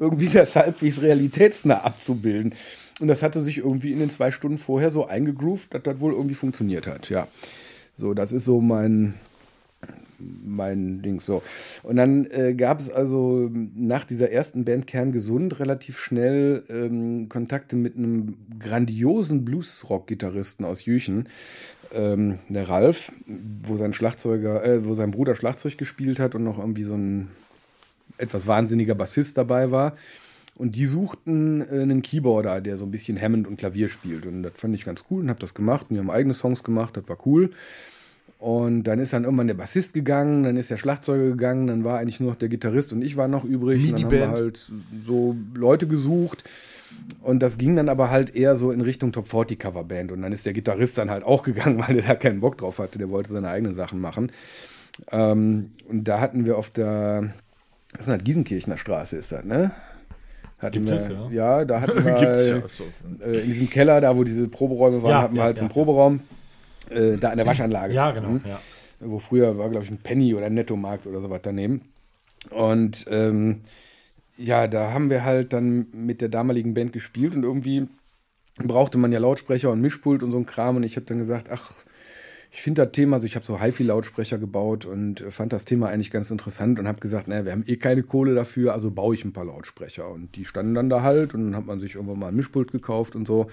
E: irgendwie das halbwegs realitätsnah abzubilden. Und das hatte sich irgendwie in den zwei Stunden vorher so eingegroovt, dass das wohl irgendwie funktioniert hat. Ja. So, das ist so mein, mein Ding so. Und dann äh, gab es also nach dieser ersten Band Kern Gesund relativ schnell ähm, Kontakte mit einem grandiosen Bluesrock-Gitarristen aus Jüchen, ähm, der Ralf, wo sein Schlagzeuger, äh, wo sein Bruder Schlagzeug gespielt hat und noch irgendwie so ein etwas wahnsinniger Bassist dabei war. Und die suchten äh, einen Keyboarder, der so ein bisschen Hammond und Klavier spielt. Und das fand ich ganz cool und habe das gemacht. Und die haben eigene Songs gemacht, das war cool. Und dann ist dann irgendwann der Bassist gegangen, dann ist der Schlagzeuger gegangen, dann war eigentlich nur noch der Gitarrist und ich war noch übrig.
A: Wie
E: und
A: die
E: dann haben wir halt so Leute gesucht. Und das ging dann aber halt eher so in Richtung Top 40 Coverband. Und dann ist der Gitarrist dann halt auch gegangen, weil der da keinen Bock drauf hatte. Der wollte seine eigenen Sachen machen. Ähm, und da hatten wir auf der, was ist denn das, Giesenkirchener Straße ist das, ne? Hatten
C: Gibt
E: wir,
C: es, ja.
E: ja. da hatten wir
D: Gibt's ja. So.
E: äh, in diesem Keller, da wo diese Proberäume waren,
C: Ja,
E: hatten wir
C: ja,
E: halt so einen
C: ja.
E: Proberaum. Äh, da an der Waschanlage.
C: Ja, genau.
E: Mhm.
C: Ja.
E: Wo früher war, glaube ich, ein Penny oder ein Nettomarkt oder sowas daneben. Und ähm, ja, da haben wir halt dann mit der damaligen Band gespielt und irgendwie brauchte man ja Lautsprecher und Mischpult und so ein Kram. Und ich habe dann gesagt, ach, ich finde das Thema, also ich habe so HiFi-Lautsprecher gebaut und fand das Thema eigentlich ganz interessant und habe gesagt, naja, wir haben eh keine Kohle dafür, also baue ich ein paar Lautsprecher. Und die standen dann da halt und dann hat man sich irgendwann mal ein Mischpult gekauft und so.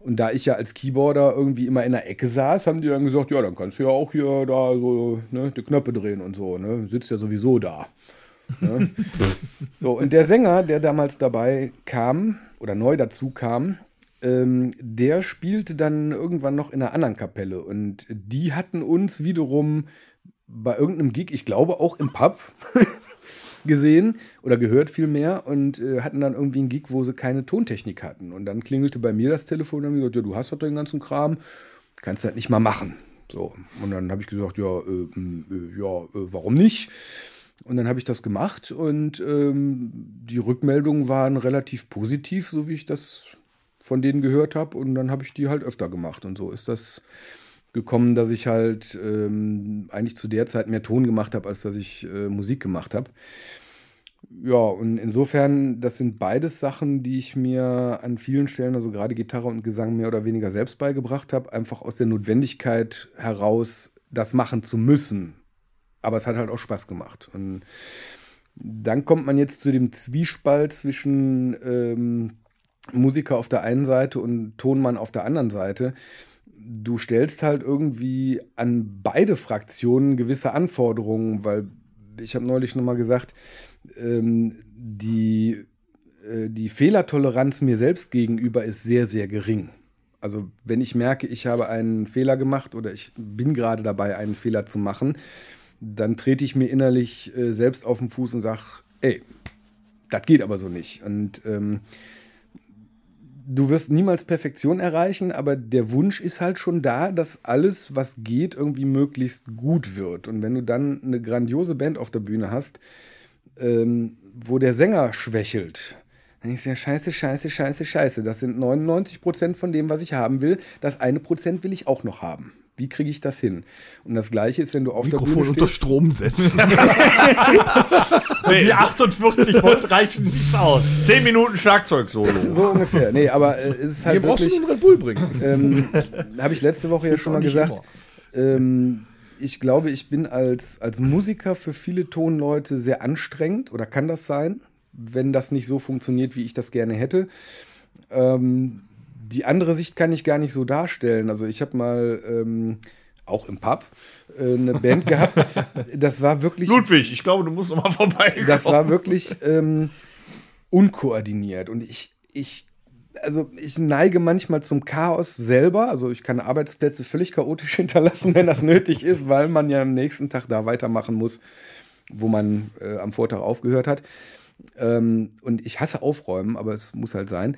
E: Und da ich ja als Keyboarder irgendwie immer in der Ecke saß, haben die dann gesagt, ja, dann kannst du ja auch hier da so ne, die Knöpfe drehen und so, ne? Sitzt ja sowieso da. Ne? so, und der Sänger, der damals dabei kam oder neu dazu kam, ähm, der spielte dann irgendwann noch in einer anderen Kapelle. Und die hatten uns wiederum bei irgendeinem Gig, ich glaube auch im Pub, gesehen oder gehört vielmehr und äh, hatten dann irgendwie einen Gig, wo sie keine Tontechnik hatten. Und dann klingelte bei mir das Telefon und haben gesagt, ja, du hast doch den ganzen Kram, kannst du halt nicht mal machen. So, und dann habe ich gesagt, ja, äh, m, äh, ja, äh, warum nicht? Und dann habe ich das gemacht und ähm, die Rückmeldungen waren relativ positiv, so wie ich das von denen gehört habe. Und dann habe ich die halt öfter gemacht. Und so ist das gekommen, dass ich halt ähm, eigentlich zu der Zeit mehr Ton gemacht habe, als dass ich äh, Musik gemacht habe. Ja, und insofern, das sind beides Sachen, die ich mir an vielen Stellen, also gerade Gitarre und Gesang, mehr oder weniger selbst beigebracht habe, einfach aus der Notwendigkeit heraus, das machen zu müssen. Aber es hat halt auch Spaß gemacht. Und dann kommt man jetzt zu dem Zwiespalt zwischen ähm, Musiker auf der einen Seite und Tonmann auf der anderen Seite. Du stellst halt irgendwie an beide Fraktionen gewisse Anforderungen, weil ich habe neulich nochmal gesagt, ähm, die, äh, die Fehlertoleranz mir selbst gegenüber ist sehr, sehr gering. Also wenn ich merke, ich habe einen Fehler gemacht oder ich bin gerade dabei, einen Fehler zu machen, dann trete ich mir innerlich äh, selbst auf den Fuß und sage, ey, das geht aber so nicht. Und ähm, du wirst niemals Perfektion erreichen, aber der Wunsch ist halt schon da, dass alles, was geht, irgendwie möglichst gut wird. Und wenn du dann eine grandiose Band auf der Bühne hast, ähm, wo der Sänger schwächelt, dann ist ja scheiße, scheiße, scheiße, scheiße. Das sind 99 Prozent von dem, was ich haben will. Das eine Prozent will ich auch noch haben. Wie kriege ich das hin? Und das Gleiche ist, wenn du auf der
A: Mikrofon
E: Bühne
A: unter
E: stehst.
A: Strom setzen.
C: Die 48 Volt reichen nicht aus.
D: 10 Minuten Schlagzeug-Solo.
E: So ungefähr. Nee, aber äh, es ist halt
A: brauchst du
E: wirklich.
A: nur einen Red Bull bringen.
E: ähm, habe ich letzte Woche ja schon mal gesagt. Ähm, ich glaube, ich bin als, als Musiker für viele Tonleute sehr anstrengend oder kann das sein, wenn das nicht so funktioniert, wie ich das gerne hätte. Ähm, die andere Sicht kann ich gar nicht so darstellen. Also ich habe mal ähm, auch im Pub äh, eine Band gehabt. Das war wirklich.
D: Ludwig, ich glaube, du musst noch mal vorbei.
E: Das war wirklich ähm, unkoordiniert. Und ich, ich, also ich neige manchmal zum Chaos selber. Also ich kann Arbeitsplätze völlig chaotisch hinterlassen, wenn das nötig ist, weil man ja am nächsten Tag da weitermachen muss, wo man äh, am Vortag aufgehört hat. Ähm, und ich hasse Aufräumen, aber es muss halt sein.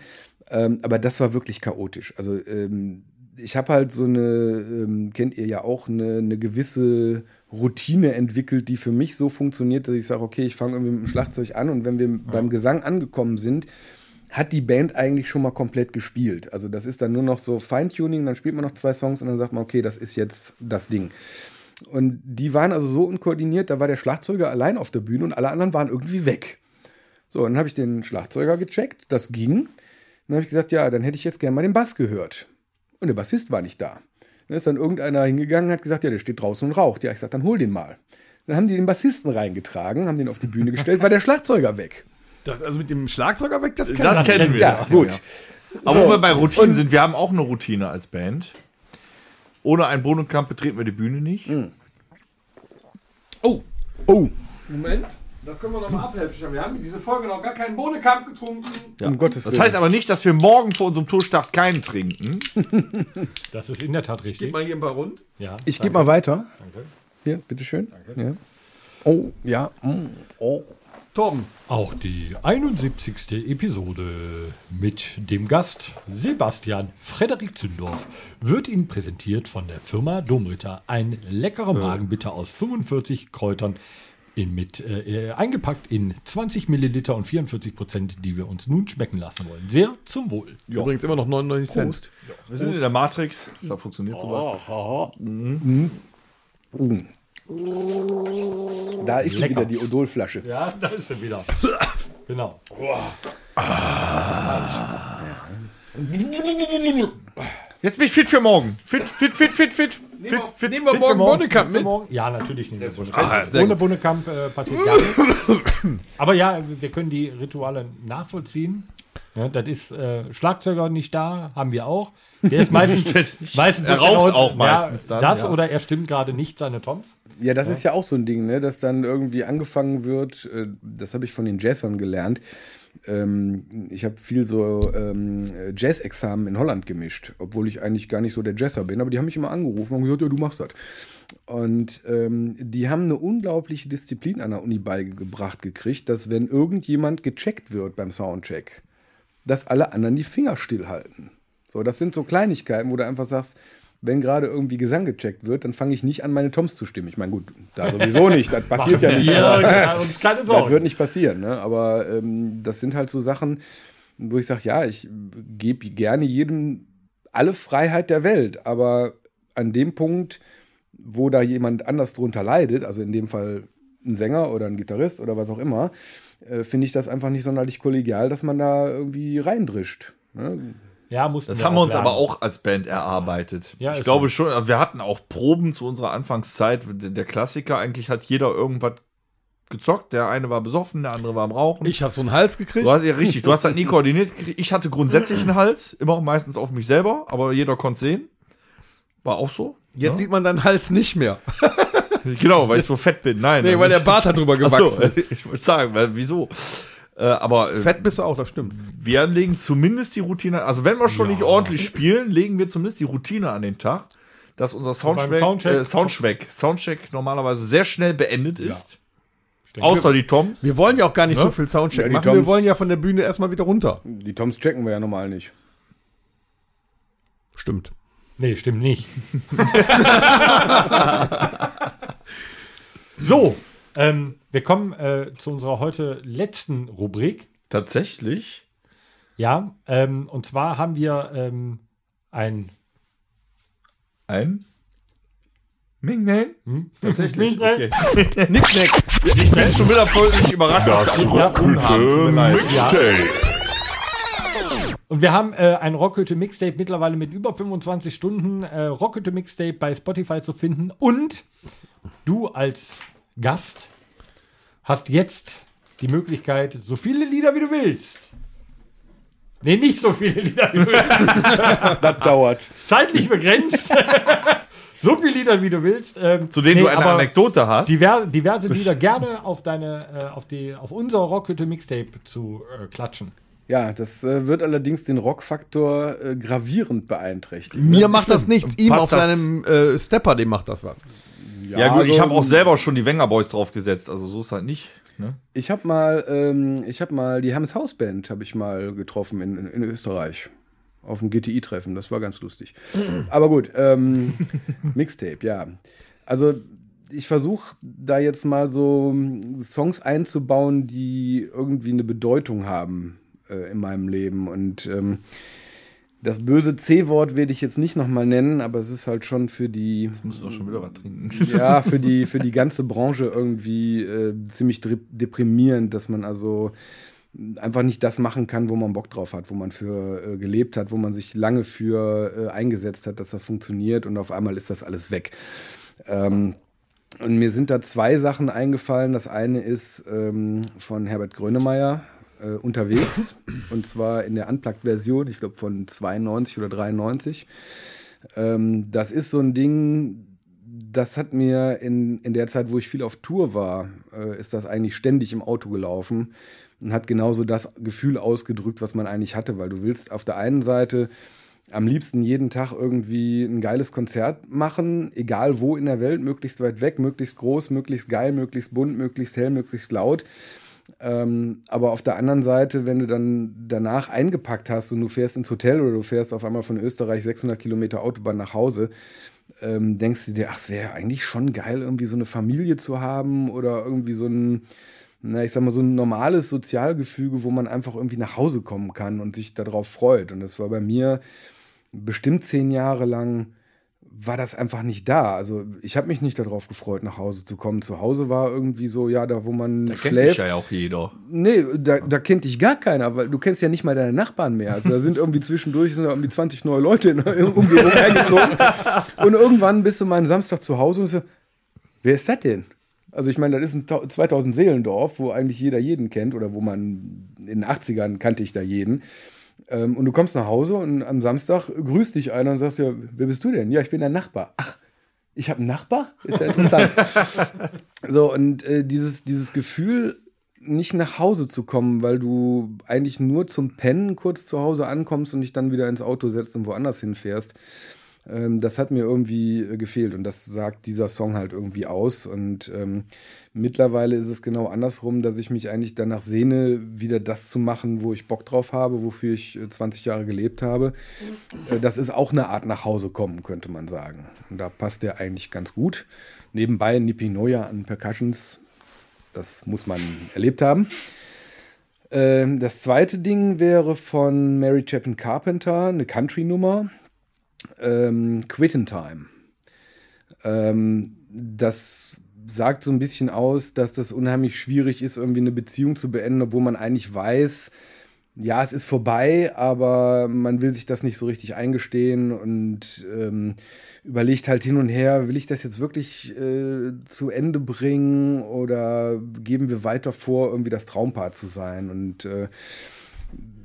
E: Ähm, aber das war wirklich chaotisch. Also ähm, ich habe halt so eine, ähm, kennt ihr ja auch, eine, eine gewisse Routine entwickelt, die für mich so funktioniert, dass ich sage, okay, ich fange irgendwie mit dem Schlagzeug an und wenn wir beim Gesang angekommen sind, hat die Band eigentlich schon mal komplett gespielt. Also das ist dann nur noch so Feintuning, dann spielt man noch zwei Songs und dann sagt man, okay, das ist jetzt das Ding. Und die waren also so unkoordiniert, da war der Schlagzeuger allein auf der Bühne und alle anderen waren irgendwie weg. So, dann habe ich den Schlagzeuger gecheckt, das ging. Dann habe ich gesagt, ja, dann hätte ich jetzt gerne mal den Bass gehört. Und der Bassist war nicht da. Dann ist dann irgendeiner hingegangen und hat gesagt, ja, der steht draußen und raucht. Ja, ich sage, dann hol den mal. Dann haben die den Bassisten reingetragen, haben den auf die Bühne gestellt, war der Schlagzeuger weg.
A: Das, also mit dem Schlagzeuger weg, das kann
D: Das kennen wir.
E: Ja,
D: das kennen
E: gut.
D: wir. Aber wo wir bei Routinen sind, wir haben auch eine Routine als Band. Ohne einen Bodenkampf betreten wir die Bühne nicht.
E: Oh, oh.
A: Moment. Das können wir noch mal abhelfen. Wir haben diese Folge noch gar keinen Bohnenkamp getrunken.
E: Um Gottes
D: Das heißt aber nicht, dass wir morgen vor unserem Tourstart keinen trinken.
C: Das ist in der Tat
A: Gib
C: richtig.
A: mal hier ein paar rund.
C: Ja.
E: Ich gebe mal weiter. Hier, bitteschön. Ja. Oh, ja. mm, Oh.
A: Torben.
C: Auch die 71. Episode mit dem Gast Sebastian Frederik Zündorf wird Ihnen präsentiert von der Firma Domritter. Ein leckerer Magenbitter aus 45 Kräutern in, mit, äh, äh, eingepackt in 20 Milliliter und 44 Prozent, die wir uns nun schmecken lassen wollen. Sehr zum Wohl.
A: Übrigens immer noch 99 Cent.
D: Wir sind in der Matrix. Da funktioniert sowas.
E: Da ist schon wieder die Odolflasche.
C: Ja, da ist er wieder. Genau.
D: Jetzt bin ich fit für morgen. Fit, fit, fit, fit, fit. Fit, fit,
A: Nehmen wir
D: fit
A: morgen Bohnenkamp
C: Für
A: mit.
C: morgen? Ja, natürlich nicht.
A: Ah, sehr
C: Ohne
A: gut.
C: Bunnekamp äh, passiert gar nichts. Aber ja, wir können die Rituale nachvollziehen. Ja, das ist äh, Schlagzeuger nicht da, haben wir auch. Der ist meistens, meistens
D: Er raucht
C: laut-
D: auch meistens
C: ja,
D: dann,
C: Das
D: ja.
C: oder er stimmt gerade nicht seine Toms.
E: Ja, das ist ja auch so ein Ding, ne? dass dann irgendwie angefangen wird, äh, das habe ich von den Jazzern gelernt. Ähm, ich habe viel so ähm, Jazz-Examen in Holland gemischt, obwohl ich eigentlich gar nicht so der Jazzer bin, aber die haben mich immer angerufen und gesagt, ja, du machst das. Und ähm, die haben eine unglaubliche Disziplin an der Uni beigebracht gekriegt, dass wenn irgendjemand gecheckt wird beim Soundcheck, dass alle anderen die Finger stillhalten. So, das sind so Kleinigkeiten, wo du einfach sagst, wenn gerade irgendwie Gesang gecheckt wird, dann fange ich nicht an, meine Toms zu stimmen. Ich meine, gut, da sowieso nicht, das passiert ja nicht.
C: Ja, uns keine
E: das wird nicht passieren, ne? aber ähm, das sind halt so Sachen, wo ich sage, ja, ich gebe gerne jedem alle Freiheit der Welt, aber an dem Punkt, wo da jemand anders drunter leidet, also in dem Fall ein Sänger oder ein Gitarrist oder was auch immer, äh, finde ich das einfach nicht sonderlich kollegial, dass man da irgendwie reindrischt. Ne?
C: Ja, mussten
D: Das haben wir uns aber auch als Band erarbeitet.
C: Ja,
D: ich glaube
C: so.
D: schon, wir hatten auch Proben zu unserer Anfangszeit. Der Klassiker, eigentlich hat jeder irgendwas gezockt. Der eine war besoffen, der andere war am Rauchen.
A: Ich habe so einen Hals gekriegt.
D: Du hast ja richtig, du hast das nie koordiniert. gekriegt. Ich hatte grundsätzlich einen Hals, immer meistens auf mich selber, aber jeder konnte sehen. War auch so.
A: Jetzt sieht man deinen Hals nicht mehr.
D: Genau, weil ich so fett bin. Nein.
A: Nee,
D: also
A: weil der Bart da drüber
D: Ach so,
A: gewachsen
D: ich wollte sagen, weil, wieso? Äh, aber äh,
A: Fett bist du auch, das stimmt.
D: wir legen zumindest die Routine, also wenn wir schon nicht ordentlich spielen, legen wir zumindest die Routine an den Tag, dass unser Soundcheck,
C: Soundcheck-
D: äh, Soundcheck, Soundcheck normalerweise sehr schnell beendet ist. Außer die Toms.
A: Wir wollen ja auch gar nicht
D: Ne?
A: so viel Soundcheck
E: Ja,
A: machen. Wir
E: Toms-
A: wollen ja von der Bühne erstmal wieder runter.
E: Die Toms checken wir ja normal nicht.
A: Stimmt.
C: Nee, stimmt nicht. so, ähm, wir kommen äh, zu unserer heute letzten Rubrik.
D: Tatsächlich.
C: Ja, ähm, und zwar haben wir ähm, ein
D: Ein Ming Ming?
C: Hm?
D: Tatsächlich.
C: Ming-Ming.
D: Okay. Nick Ich bin schon wieder völlig überrascht. Das
C: Und wir haben äh, ein Rockhütte Mixtape mittlerweile mit über 25 Stunden äh, Rockhütte Mixtape bei Spotify zu finden. Und du als Gast hast jetzt die Möglichkeit, so viele Lieder wie du willst. Nee, nicht so viele Lieder wie du willst.
E: Das dauert.
C: Zeitlich begrenzt. so viele Lieder wie du willst. Ähm,
D: Zu denen
C: nee,
D: du eine Anekdote hast.
C: Diver, diverse Lieder gerne auf deine, äh, auf die, auf unser Rockhütte Mixtape zu äh, klatschen.
E: Ja, das äh, wird allerdings den Rockfaktor äh, gravierend beeinträchtigen.
A: Mir macht das nichts. Ihm
D: Passt
A: auf
D: das-
A: seinem äh, Stepper, dem macht das was.
D: Ja, gut, ich
E: also,
D: habe auch selber schon die Wenger Boys draufgesetzt, also so ist halt nicht. Ne?
E: Ich habe mal, ähm, ich habe mal die Hammes Hausband habe ich mal getroffen in, in, in Österreich auf dem GTI-Treffen. Das war ganz lustig. Aber gut, ähm, Mixtape, ja. Also ich versuche da jetzt mal so ähm, Songs einzubauen, die irgendwie eine Bedeutung haben äh, in meinem Leben und ähm, das böse C-Wort werde ich jetzt nicht nochmal nennen, aber es ist halt schon für die
D: Müssen wir schon wieder was trinken.
E: ja, für die, für die ganze Branche irgendwie äh, ziemlich deprimierend, dass man also einfach nicht das machen kann, wo man Bock drauf hat, wo man für äh, gelebt hat, wo man sich lange für äh, eingesetzt hat, dass das funktioniert und auf einmal ist das alles weg. Ähm, und mir sind da zwei Sachen eingefallen. Das eine ist ähm, von Herbert Grönemeyer äh, unterwegs und zwar in der Unplugged-Version, ich glaube von 92 oder 93. Ähm, das ist so ein Ding, das hat mir in, in der Zeit, wo ich viel auf Tour war, äh, ist das eigentlich ständig im Auto gelaufen und hat genauso das Gefühl ausgedrückt, was man eigentlich hatte, weil du willst auf der einen Seite am liebsten jeden Tag irgendwie ein geiles Konzert machen, egal wo in der Welt, möglichst weit weg, möglichst groß, möglichst geil, möglichst bunt, möglichst hell, möglichst laut. Ähm, aber auf der anderen Seite, wenn du dann danach eingepackt hast und du fährst ins Hotel oder du fährst auf einmal von Österreich 600 Kilometer Autobahn nach Hause, ähm, denkst du dir, ach, es wäre eigentlich schon geil, irgendwie so eine Familie zu haben oder irgendwie so ein, na, ich sag mal, so ein normales Sozialgefüge, wo man einfach irgendwie nach Hause kommen kann und sich darauf freut. Und das war bei mir bestimmt zehn Jahre lang war das einfach nicht da. Also ich habe mich nicht darauf gefreut, nach Hause zu kommen. Zu Hause war irgendwie so, ja, da wo man
D: Da kennt
E: schläft.
D: dich ja auch jeder.
E: Nee, da, da kennt dich gar keiner, weil du kennst ja nicht mal deine Nachbarn mehr. Also da sind irgendwie zwischendurch sind da irgendwie 20 neue Leute in der Umgebung eingezogen. Und irgendwann bist du mal einen Samstag zu Hause und so, wer ist das denn? Also ich meine, das ist ein Tau- 2000 Seelendorf, wo eigentlich jeder jeden kennt oder wo man in den 80ern kannte ich da jeden. Ähm, und du kommst nach Hause und am Samstag grüßt dich einer und sagst ja, wer bist du denn? Ja, ich bin dein Nachbar. Ach, ich habe einen Nachbar? Ist ja interessant. so, und äh, dieses, dieses Gefühl, nicht nach Hause zu kommen, weil du eigentlich nur zum Pennen kurz zu Hause ankommst und dich dann wieder ins Auto setzt und woanders hinfährst, das hat mir irgendwie äh, gefehlt und das sagt dieser Song halt irgendwie aus. Und ähm, mittlerweile ist es genau andersrum, dass ich mich eigentlich danach sehne, wieder das zu machen, wo ich Bock drauf habe, wofür ich äh, 20 Jahre gelebt habe. Äh, das ist auch eine Art nach Hause kommen, könnte man sagen. Und da passt der eigentlich ganz gut. Nebenbei Nippy Noya an Percussions, das muss man erlebt haben. Ähm, das zweite Ding wäre von Mary Chapin Carpenter, eine Country-Nummer. Ähm, Quit in Time. Ähm, das sagt so ein bisschen aus, dass das unheimlich schwierig ist, irgendwie eine Beziehung zu beenden, obwohl man eigentlich weiß, ja, es ist vorbei, aber man will sich das nicht so richtig eingestehen und ähm, überlegt halt hin und her, will ich das jetzt wirklich äh, zu Ende bringen oder geben wir weiter vor, irgendwie das Traumpaar zu sein? Und äh,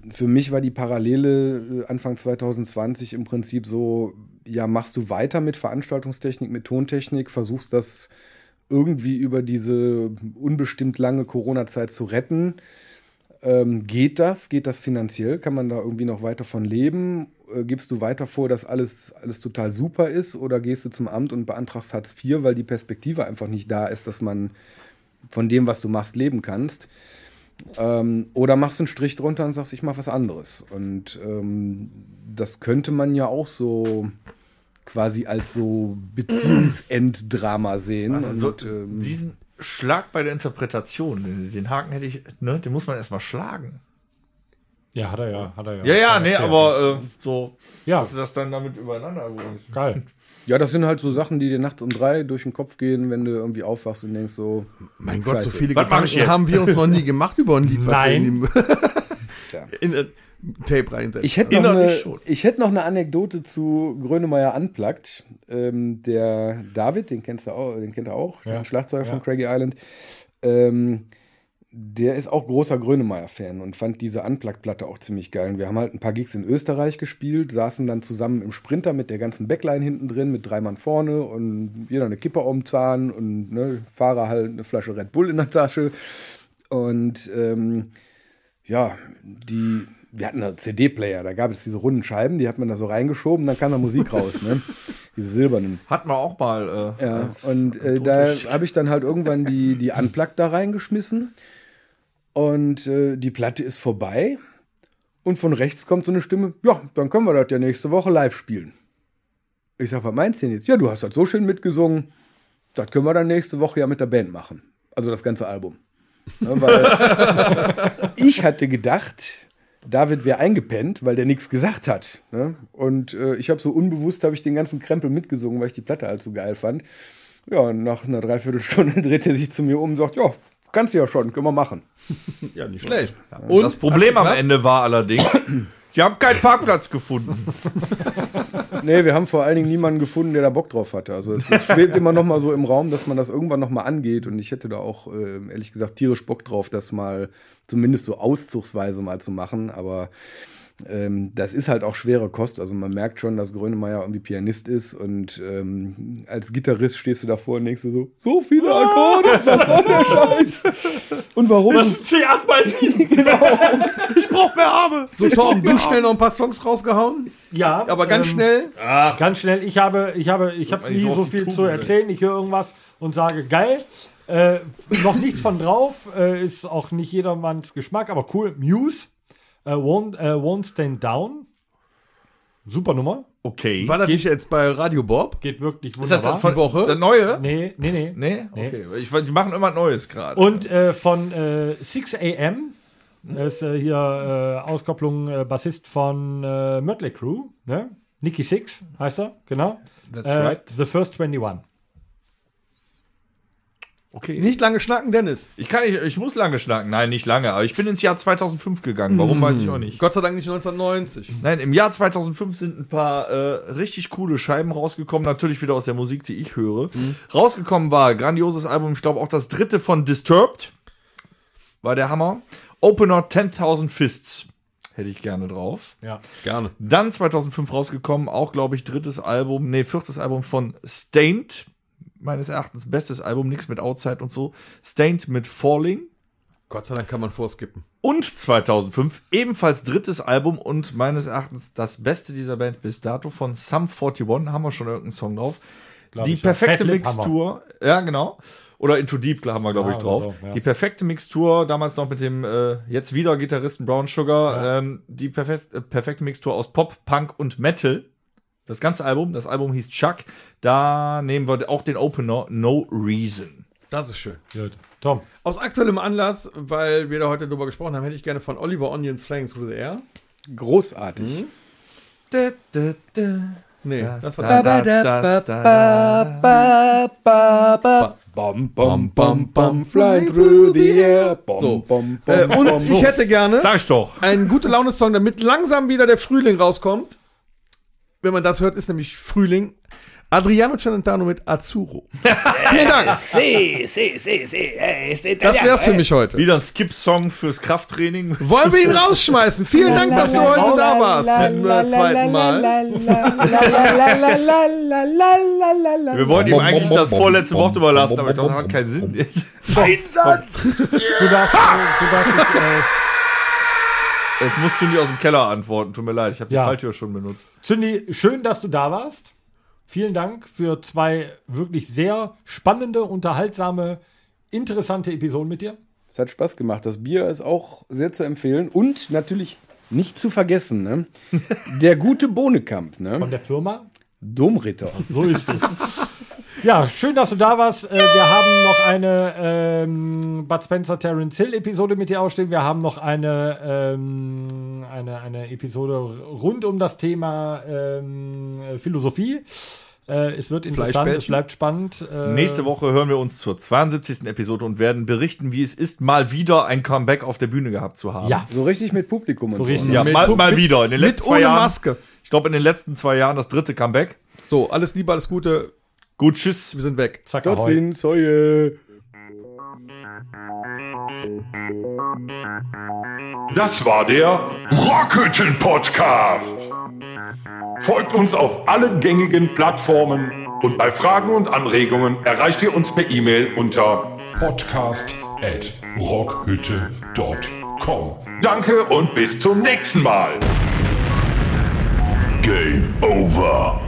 E: für mich war die Parallele äh, Anfang 2020 im Prinzip so, ja, machst du weiter mit Veranstaltungstechnik, mit Tontechnik, versuchst das irgendwie über diese unbestimmt lange Corona-Zeit zu retten. Ähm, geht das? Geht das finanziell? Kann man da irgendwie noch weiter von leben? Äh, gibst du weiter vor, dass alles, alles total super ist? Oder gehst du zum Amt und beantragst Hartz IV, weil die Perspektive einfach nicht da ist, dass man von dem, was du machst, leben kannst? Ähm, oder machst du einen Strich drunter und sagst, ich mache was anderes. Und ähm, das könnte man ja auch so quasi als so Beziehungsenddrama sehen.
D: Also,
E: und, ähm,
D: diesen Schlag bei der Interpretation, den, den Haken hätte ich, ne, den muss man erstmal schlagen.
C: Ja, hat er ja, hat er ja.
D: Ja, ja, nee,
C: erklärt.
D: aber äh, so,
C: Ja.
D: dass du das dann damit übereinander.
C: Geil.
E: Ja, das sind halt so Sachen, die dir nachts um drei durch den Kopf gehen, wenn du irgendwie aufwachst und denkst so,
A: Mein Gott, so
E: Scheiße.
A: viele
D: Was
A: Gedanken haben wir uns noch nie gemacht über ein Lied,
C: Nein.
A: in, in Tape reinsetzen.
E: Ich hätte, noch eine, ich hätte noch eine Anekdote zu Grönemeyer Unplugged. Ähm, der David, den kennst du auch, den kennt er auch,
C: Ja.
E: der Schlagzeuger
C: Ja.
E: von Craigie Island. Ähm, der ist auch großer Grönemeyer-Fan und fand diese Unplugged-Platte auch ziemlich geil. Und wir haben halt ein paar Gigs in Österreich gespielt, saßen dann zusammen im Sprinter mit der ganzen Backline hinten drin, mit drei Mann vorne und jeder eine Kippe den Zahn und ne, Fahrer halt eine Flasche Red Bull in der Tasche. Und ähm, ja, die, wir hatten einen CD-Player, da gab es diese runden Scheiben, die hat man da so reingeschoben, dann kam da Musik raus, ne? Diese silbernen.
D: Hatten wir auch mal. Äh,
E: Ja, und äh, da habe ich dann halt irgendwann die, die Unplugged da reingeschmissen und äh, die Platte ist vorbei und von rechts kommt so eine Stimme, ja, dann können wir das ja nächste Woche live spielen. Ich sag, was meinst du denn jetzt? Ja, du hast das so schön mitgesungen, das können wir dann nächste Woche ja mit der Band machen. Also das ganze Album. Ne, weil ich hatte gedacht, David wäre eingepennt, weil der nichts gesagt hat. Ne? Und äh, ich habe so unbewusst, habe ich den ganzen Krempel mitgesungen, weil ich die Platte halt so geil fand. Ja, und nach einer Dreiviertelstunde dreht er sich zu mir um und sagt, ja, kannst du ja schon, können wir machen.
A: ja, nicht schlecht.
D: Und das Problem am? Ende war allerdings, die haben keinen Parkplatz gefunden.
E: Nee, wir haben vor allen Dingen niemanden gefunden, der da Bock drauf hatte. Also es, es schwebt immer noch mal so im Raum, dass man das irgendwann noch mal angeht. Und ich hätte da auch, äh, ehrlich gesagt, tierisch Bock drauf, das mal zumindest so auszugsweise mal zu machen. Aber Ähm, das ist halt auch schwere Kost. Also man merkt schon, dass Grönemeyer irgendwie Pianist ist und ähm, als Gitarrist stehst du davor und denkst du so, so viele Akkorde, was soll der Scheiß? Und warum?
C: C8 mal 7.
D: Ich brauch mehr Arme.
A: So, Torben, du schnell noch ein paar Songs rausgehauen,
C: Ja,
A: aber ganz
C: ähm,
A: schnell.
C: Ganz schnell. Ich habe, ich habe, ich habe nie
D: so
C: viel
D: Tube,
C: zu erzählen. Ich höre irgendwas und sage geil. Äh, noch nichts von drauf. Äh, ist auch nicht jedermanns Geschmack, aber cool. Muse. Äh, won't, äh, won't Stand Down. Super Nummer.
D: Okay.
A: War das nicht jetzt bei Radio Bob?
C: Geht wirklich
D: Ist das
C: wunderbar.
D: von
A: Woche?
D: Der neue?
C: nee, nee, nee.
D: Nee?
C: Nee.
D: Okay. Ich, weiß, die machen immer Neues gerade.
C: Und äh, von äh, 6 AM. Das ist äh, hier äh, Auskopplung äh, Bassist von äh, Mötley Crew. Ne? Nicky Six heißt er, genau.
D: That's
C: Äh,
D: right.
C: The First 21.
D: Okay.
A: Nicht lange schnacken, Dennis.
D: Ich kann nicht, ich muss lange schnacken. Nein, nicht lange. Aber ich bin ins Jahr 2005 gegangen. Warum weiß ich auch nicht.
A: Gott sei Dank nicht 1990.
D: Nein, im Jahr 2005 sind ein paar äh, richtig coole Scheiben rausgekommen. Natürlich wieder aus der Musik, die ich höre. Rausgekommen war grandioses Album. Ich glaube auch das dritte von Disturbed. War der Hammer. Opener 10.000 Fists. Hätte ich gerne drauf.
C: Ja.
A: Gerne.
D: Dann 2005 rausgekommen, auch glaube ich drittes Album, nee, viertes Album von Stained. Meines Erachtens bestes Album, nichts mit Outside und so. Stained mit Falling.
A: Gott sei Dank kann man vorskippen.
D: Und 2005 ebenfalls drittes Album und meines Erachtens das beste dieser Band bis dato von Sum 41. Haben wir schon irgendeinen Song drauf. Die
C: ich, ja.
D: perfekte
C: wir.
D: Mixtur. Ja, genau. Oder Into Deep haben wir, glaube
C: Ja,
D: ich, drauf.
C: so, ja.
D: Die perfekte Mixtur, damals noch mit dem äh, jetzt wieder Gitarristen Brown Sugar. Ähm, die perfekt, äh, perfekte Mixtur aus Pop, Punk und Metal. Das ganze Album, das Album hieß Chuck. Da nehmen wir auch den Opener No Reason.
A: Das ist schön.
C: Gut. Tom.
A: Aus aktuellem Anlass, weil wir da heute drüber gesprochen haben, hätte ich gerne von Oliver Onions Flying Through the Air.
E: Großartig.
D: Da, da, da.
A: Nee, das war
D: Da, da, da, da.
E: Bam, bam, bam, bam, fly through the air. Bam,
A: So.
E: bam,
A: Äh,
E: bam,
A: und
E: bam.
A: ich hätte gerne
D: Sag ich doch.
A: einen gute Laune-Song, damit langsam wieder der Frühling rauskommt. Wenn man das hört, ist nämlich Frühling. Adriano Celentano mit Azzurro. Vielen Dank.
F: Sí, sí. Eh, es
A: Das wär's für mich heute.
D: Wieder ein Skip-Song fürs Krafttraining.
A: Wollen wir ihn rausschmeißen? Vielen Dank, dass du heute da warst. Zum äh, zweiten Mal.
D: Wir wollten ihm eigentlich das vorletzte Wort überlassen, aber ich dachte, das hat keinen Sinn. Einsatz!
C: Du darfst, äh, du darfst dich, äh,
D: Jetzt du nicht aus dem Keller antworten. Tut mir leid, ich habe die
C: Ja.
D: Falltür schon benutzt.
C: Zündi, schön, dass du da warst. Vielen Dank für zwei wirklich sehr spannende, unterhaltsame, interessante Episoden mit dir.
E: Es hat Spaß gemacht. Das Bier ist auch sehr zu empfehlen. Und natürlich nicht zu vergessen, ne? der gute Bohnekamp,
C: Von
E: ne?
C: der Firma.
E: Domritter.
C: So ist es. Ja, schön, dass du da warst. Äh, wir haben noch eine ähm, Bud Spencer Terence Hill Episode mit dir ausstehen. Wir haben noch eine, ähm, eine, eine Episode rund um das Thema ähm, Philosophie. Äh, es wird interessant, es bleibt spannend. Äh,
D: Nächste Woche hören wir uns zur 72. Episode und werden berichten, wie es ist, mal wieder ein Comeback auf der Bühne gehabt zu haben.
C: Ja,
E: So richtig mit Publikum und
C: So
E: so.
C: richtig.
E: ne?
D: Ja,
A: Mit
D: mal, mal
A: mit-
D: wieder. In den
A: Mit
D: letzten zwei
A: ohne
D: Jahren.
A: Maske.
D: Ich glaube, in den letzten zwei Jahren das dritte Comeback.
A: So, alles Liebe, alles Gute.
D: Gut, tschüss.
A: Wir sind weg.
C: zack,
E: sind Säue.
G: Das war der Rockhütten Podcast. Folgt uns auf allen gängigen Plattformen und bei Fragen und Anregungen erreicht ihr uns per E-Mail unter podcast@rockhütte.com. Danke und bis zum nächsten Mal. Game over.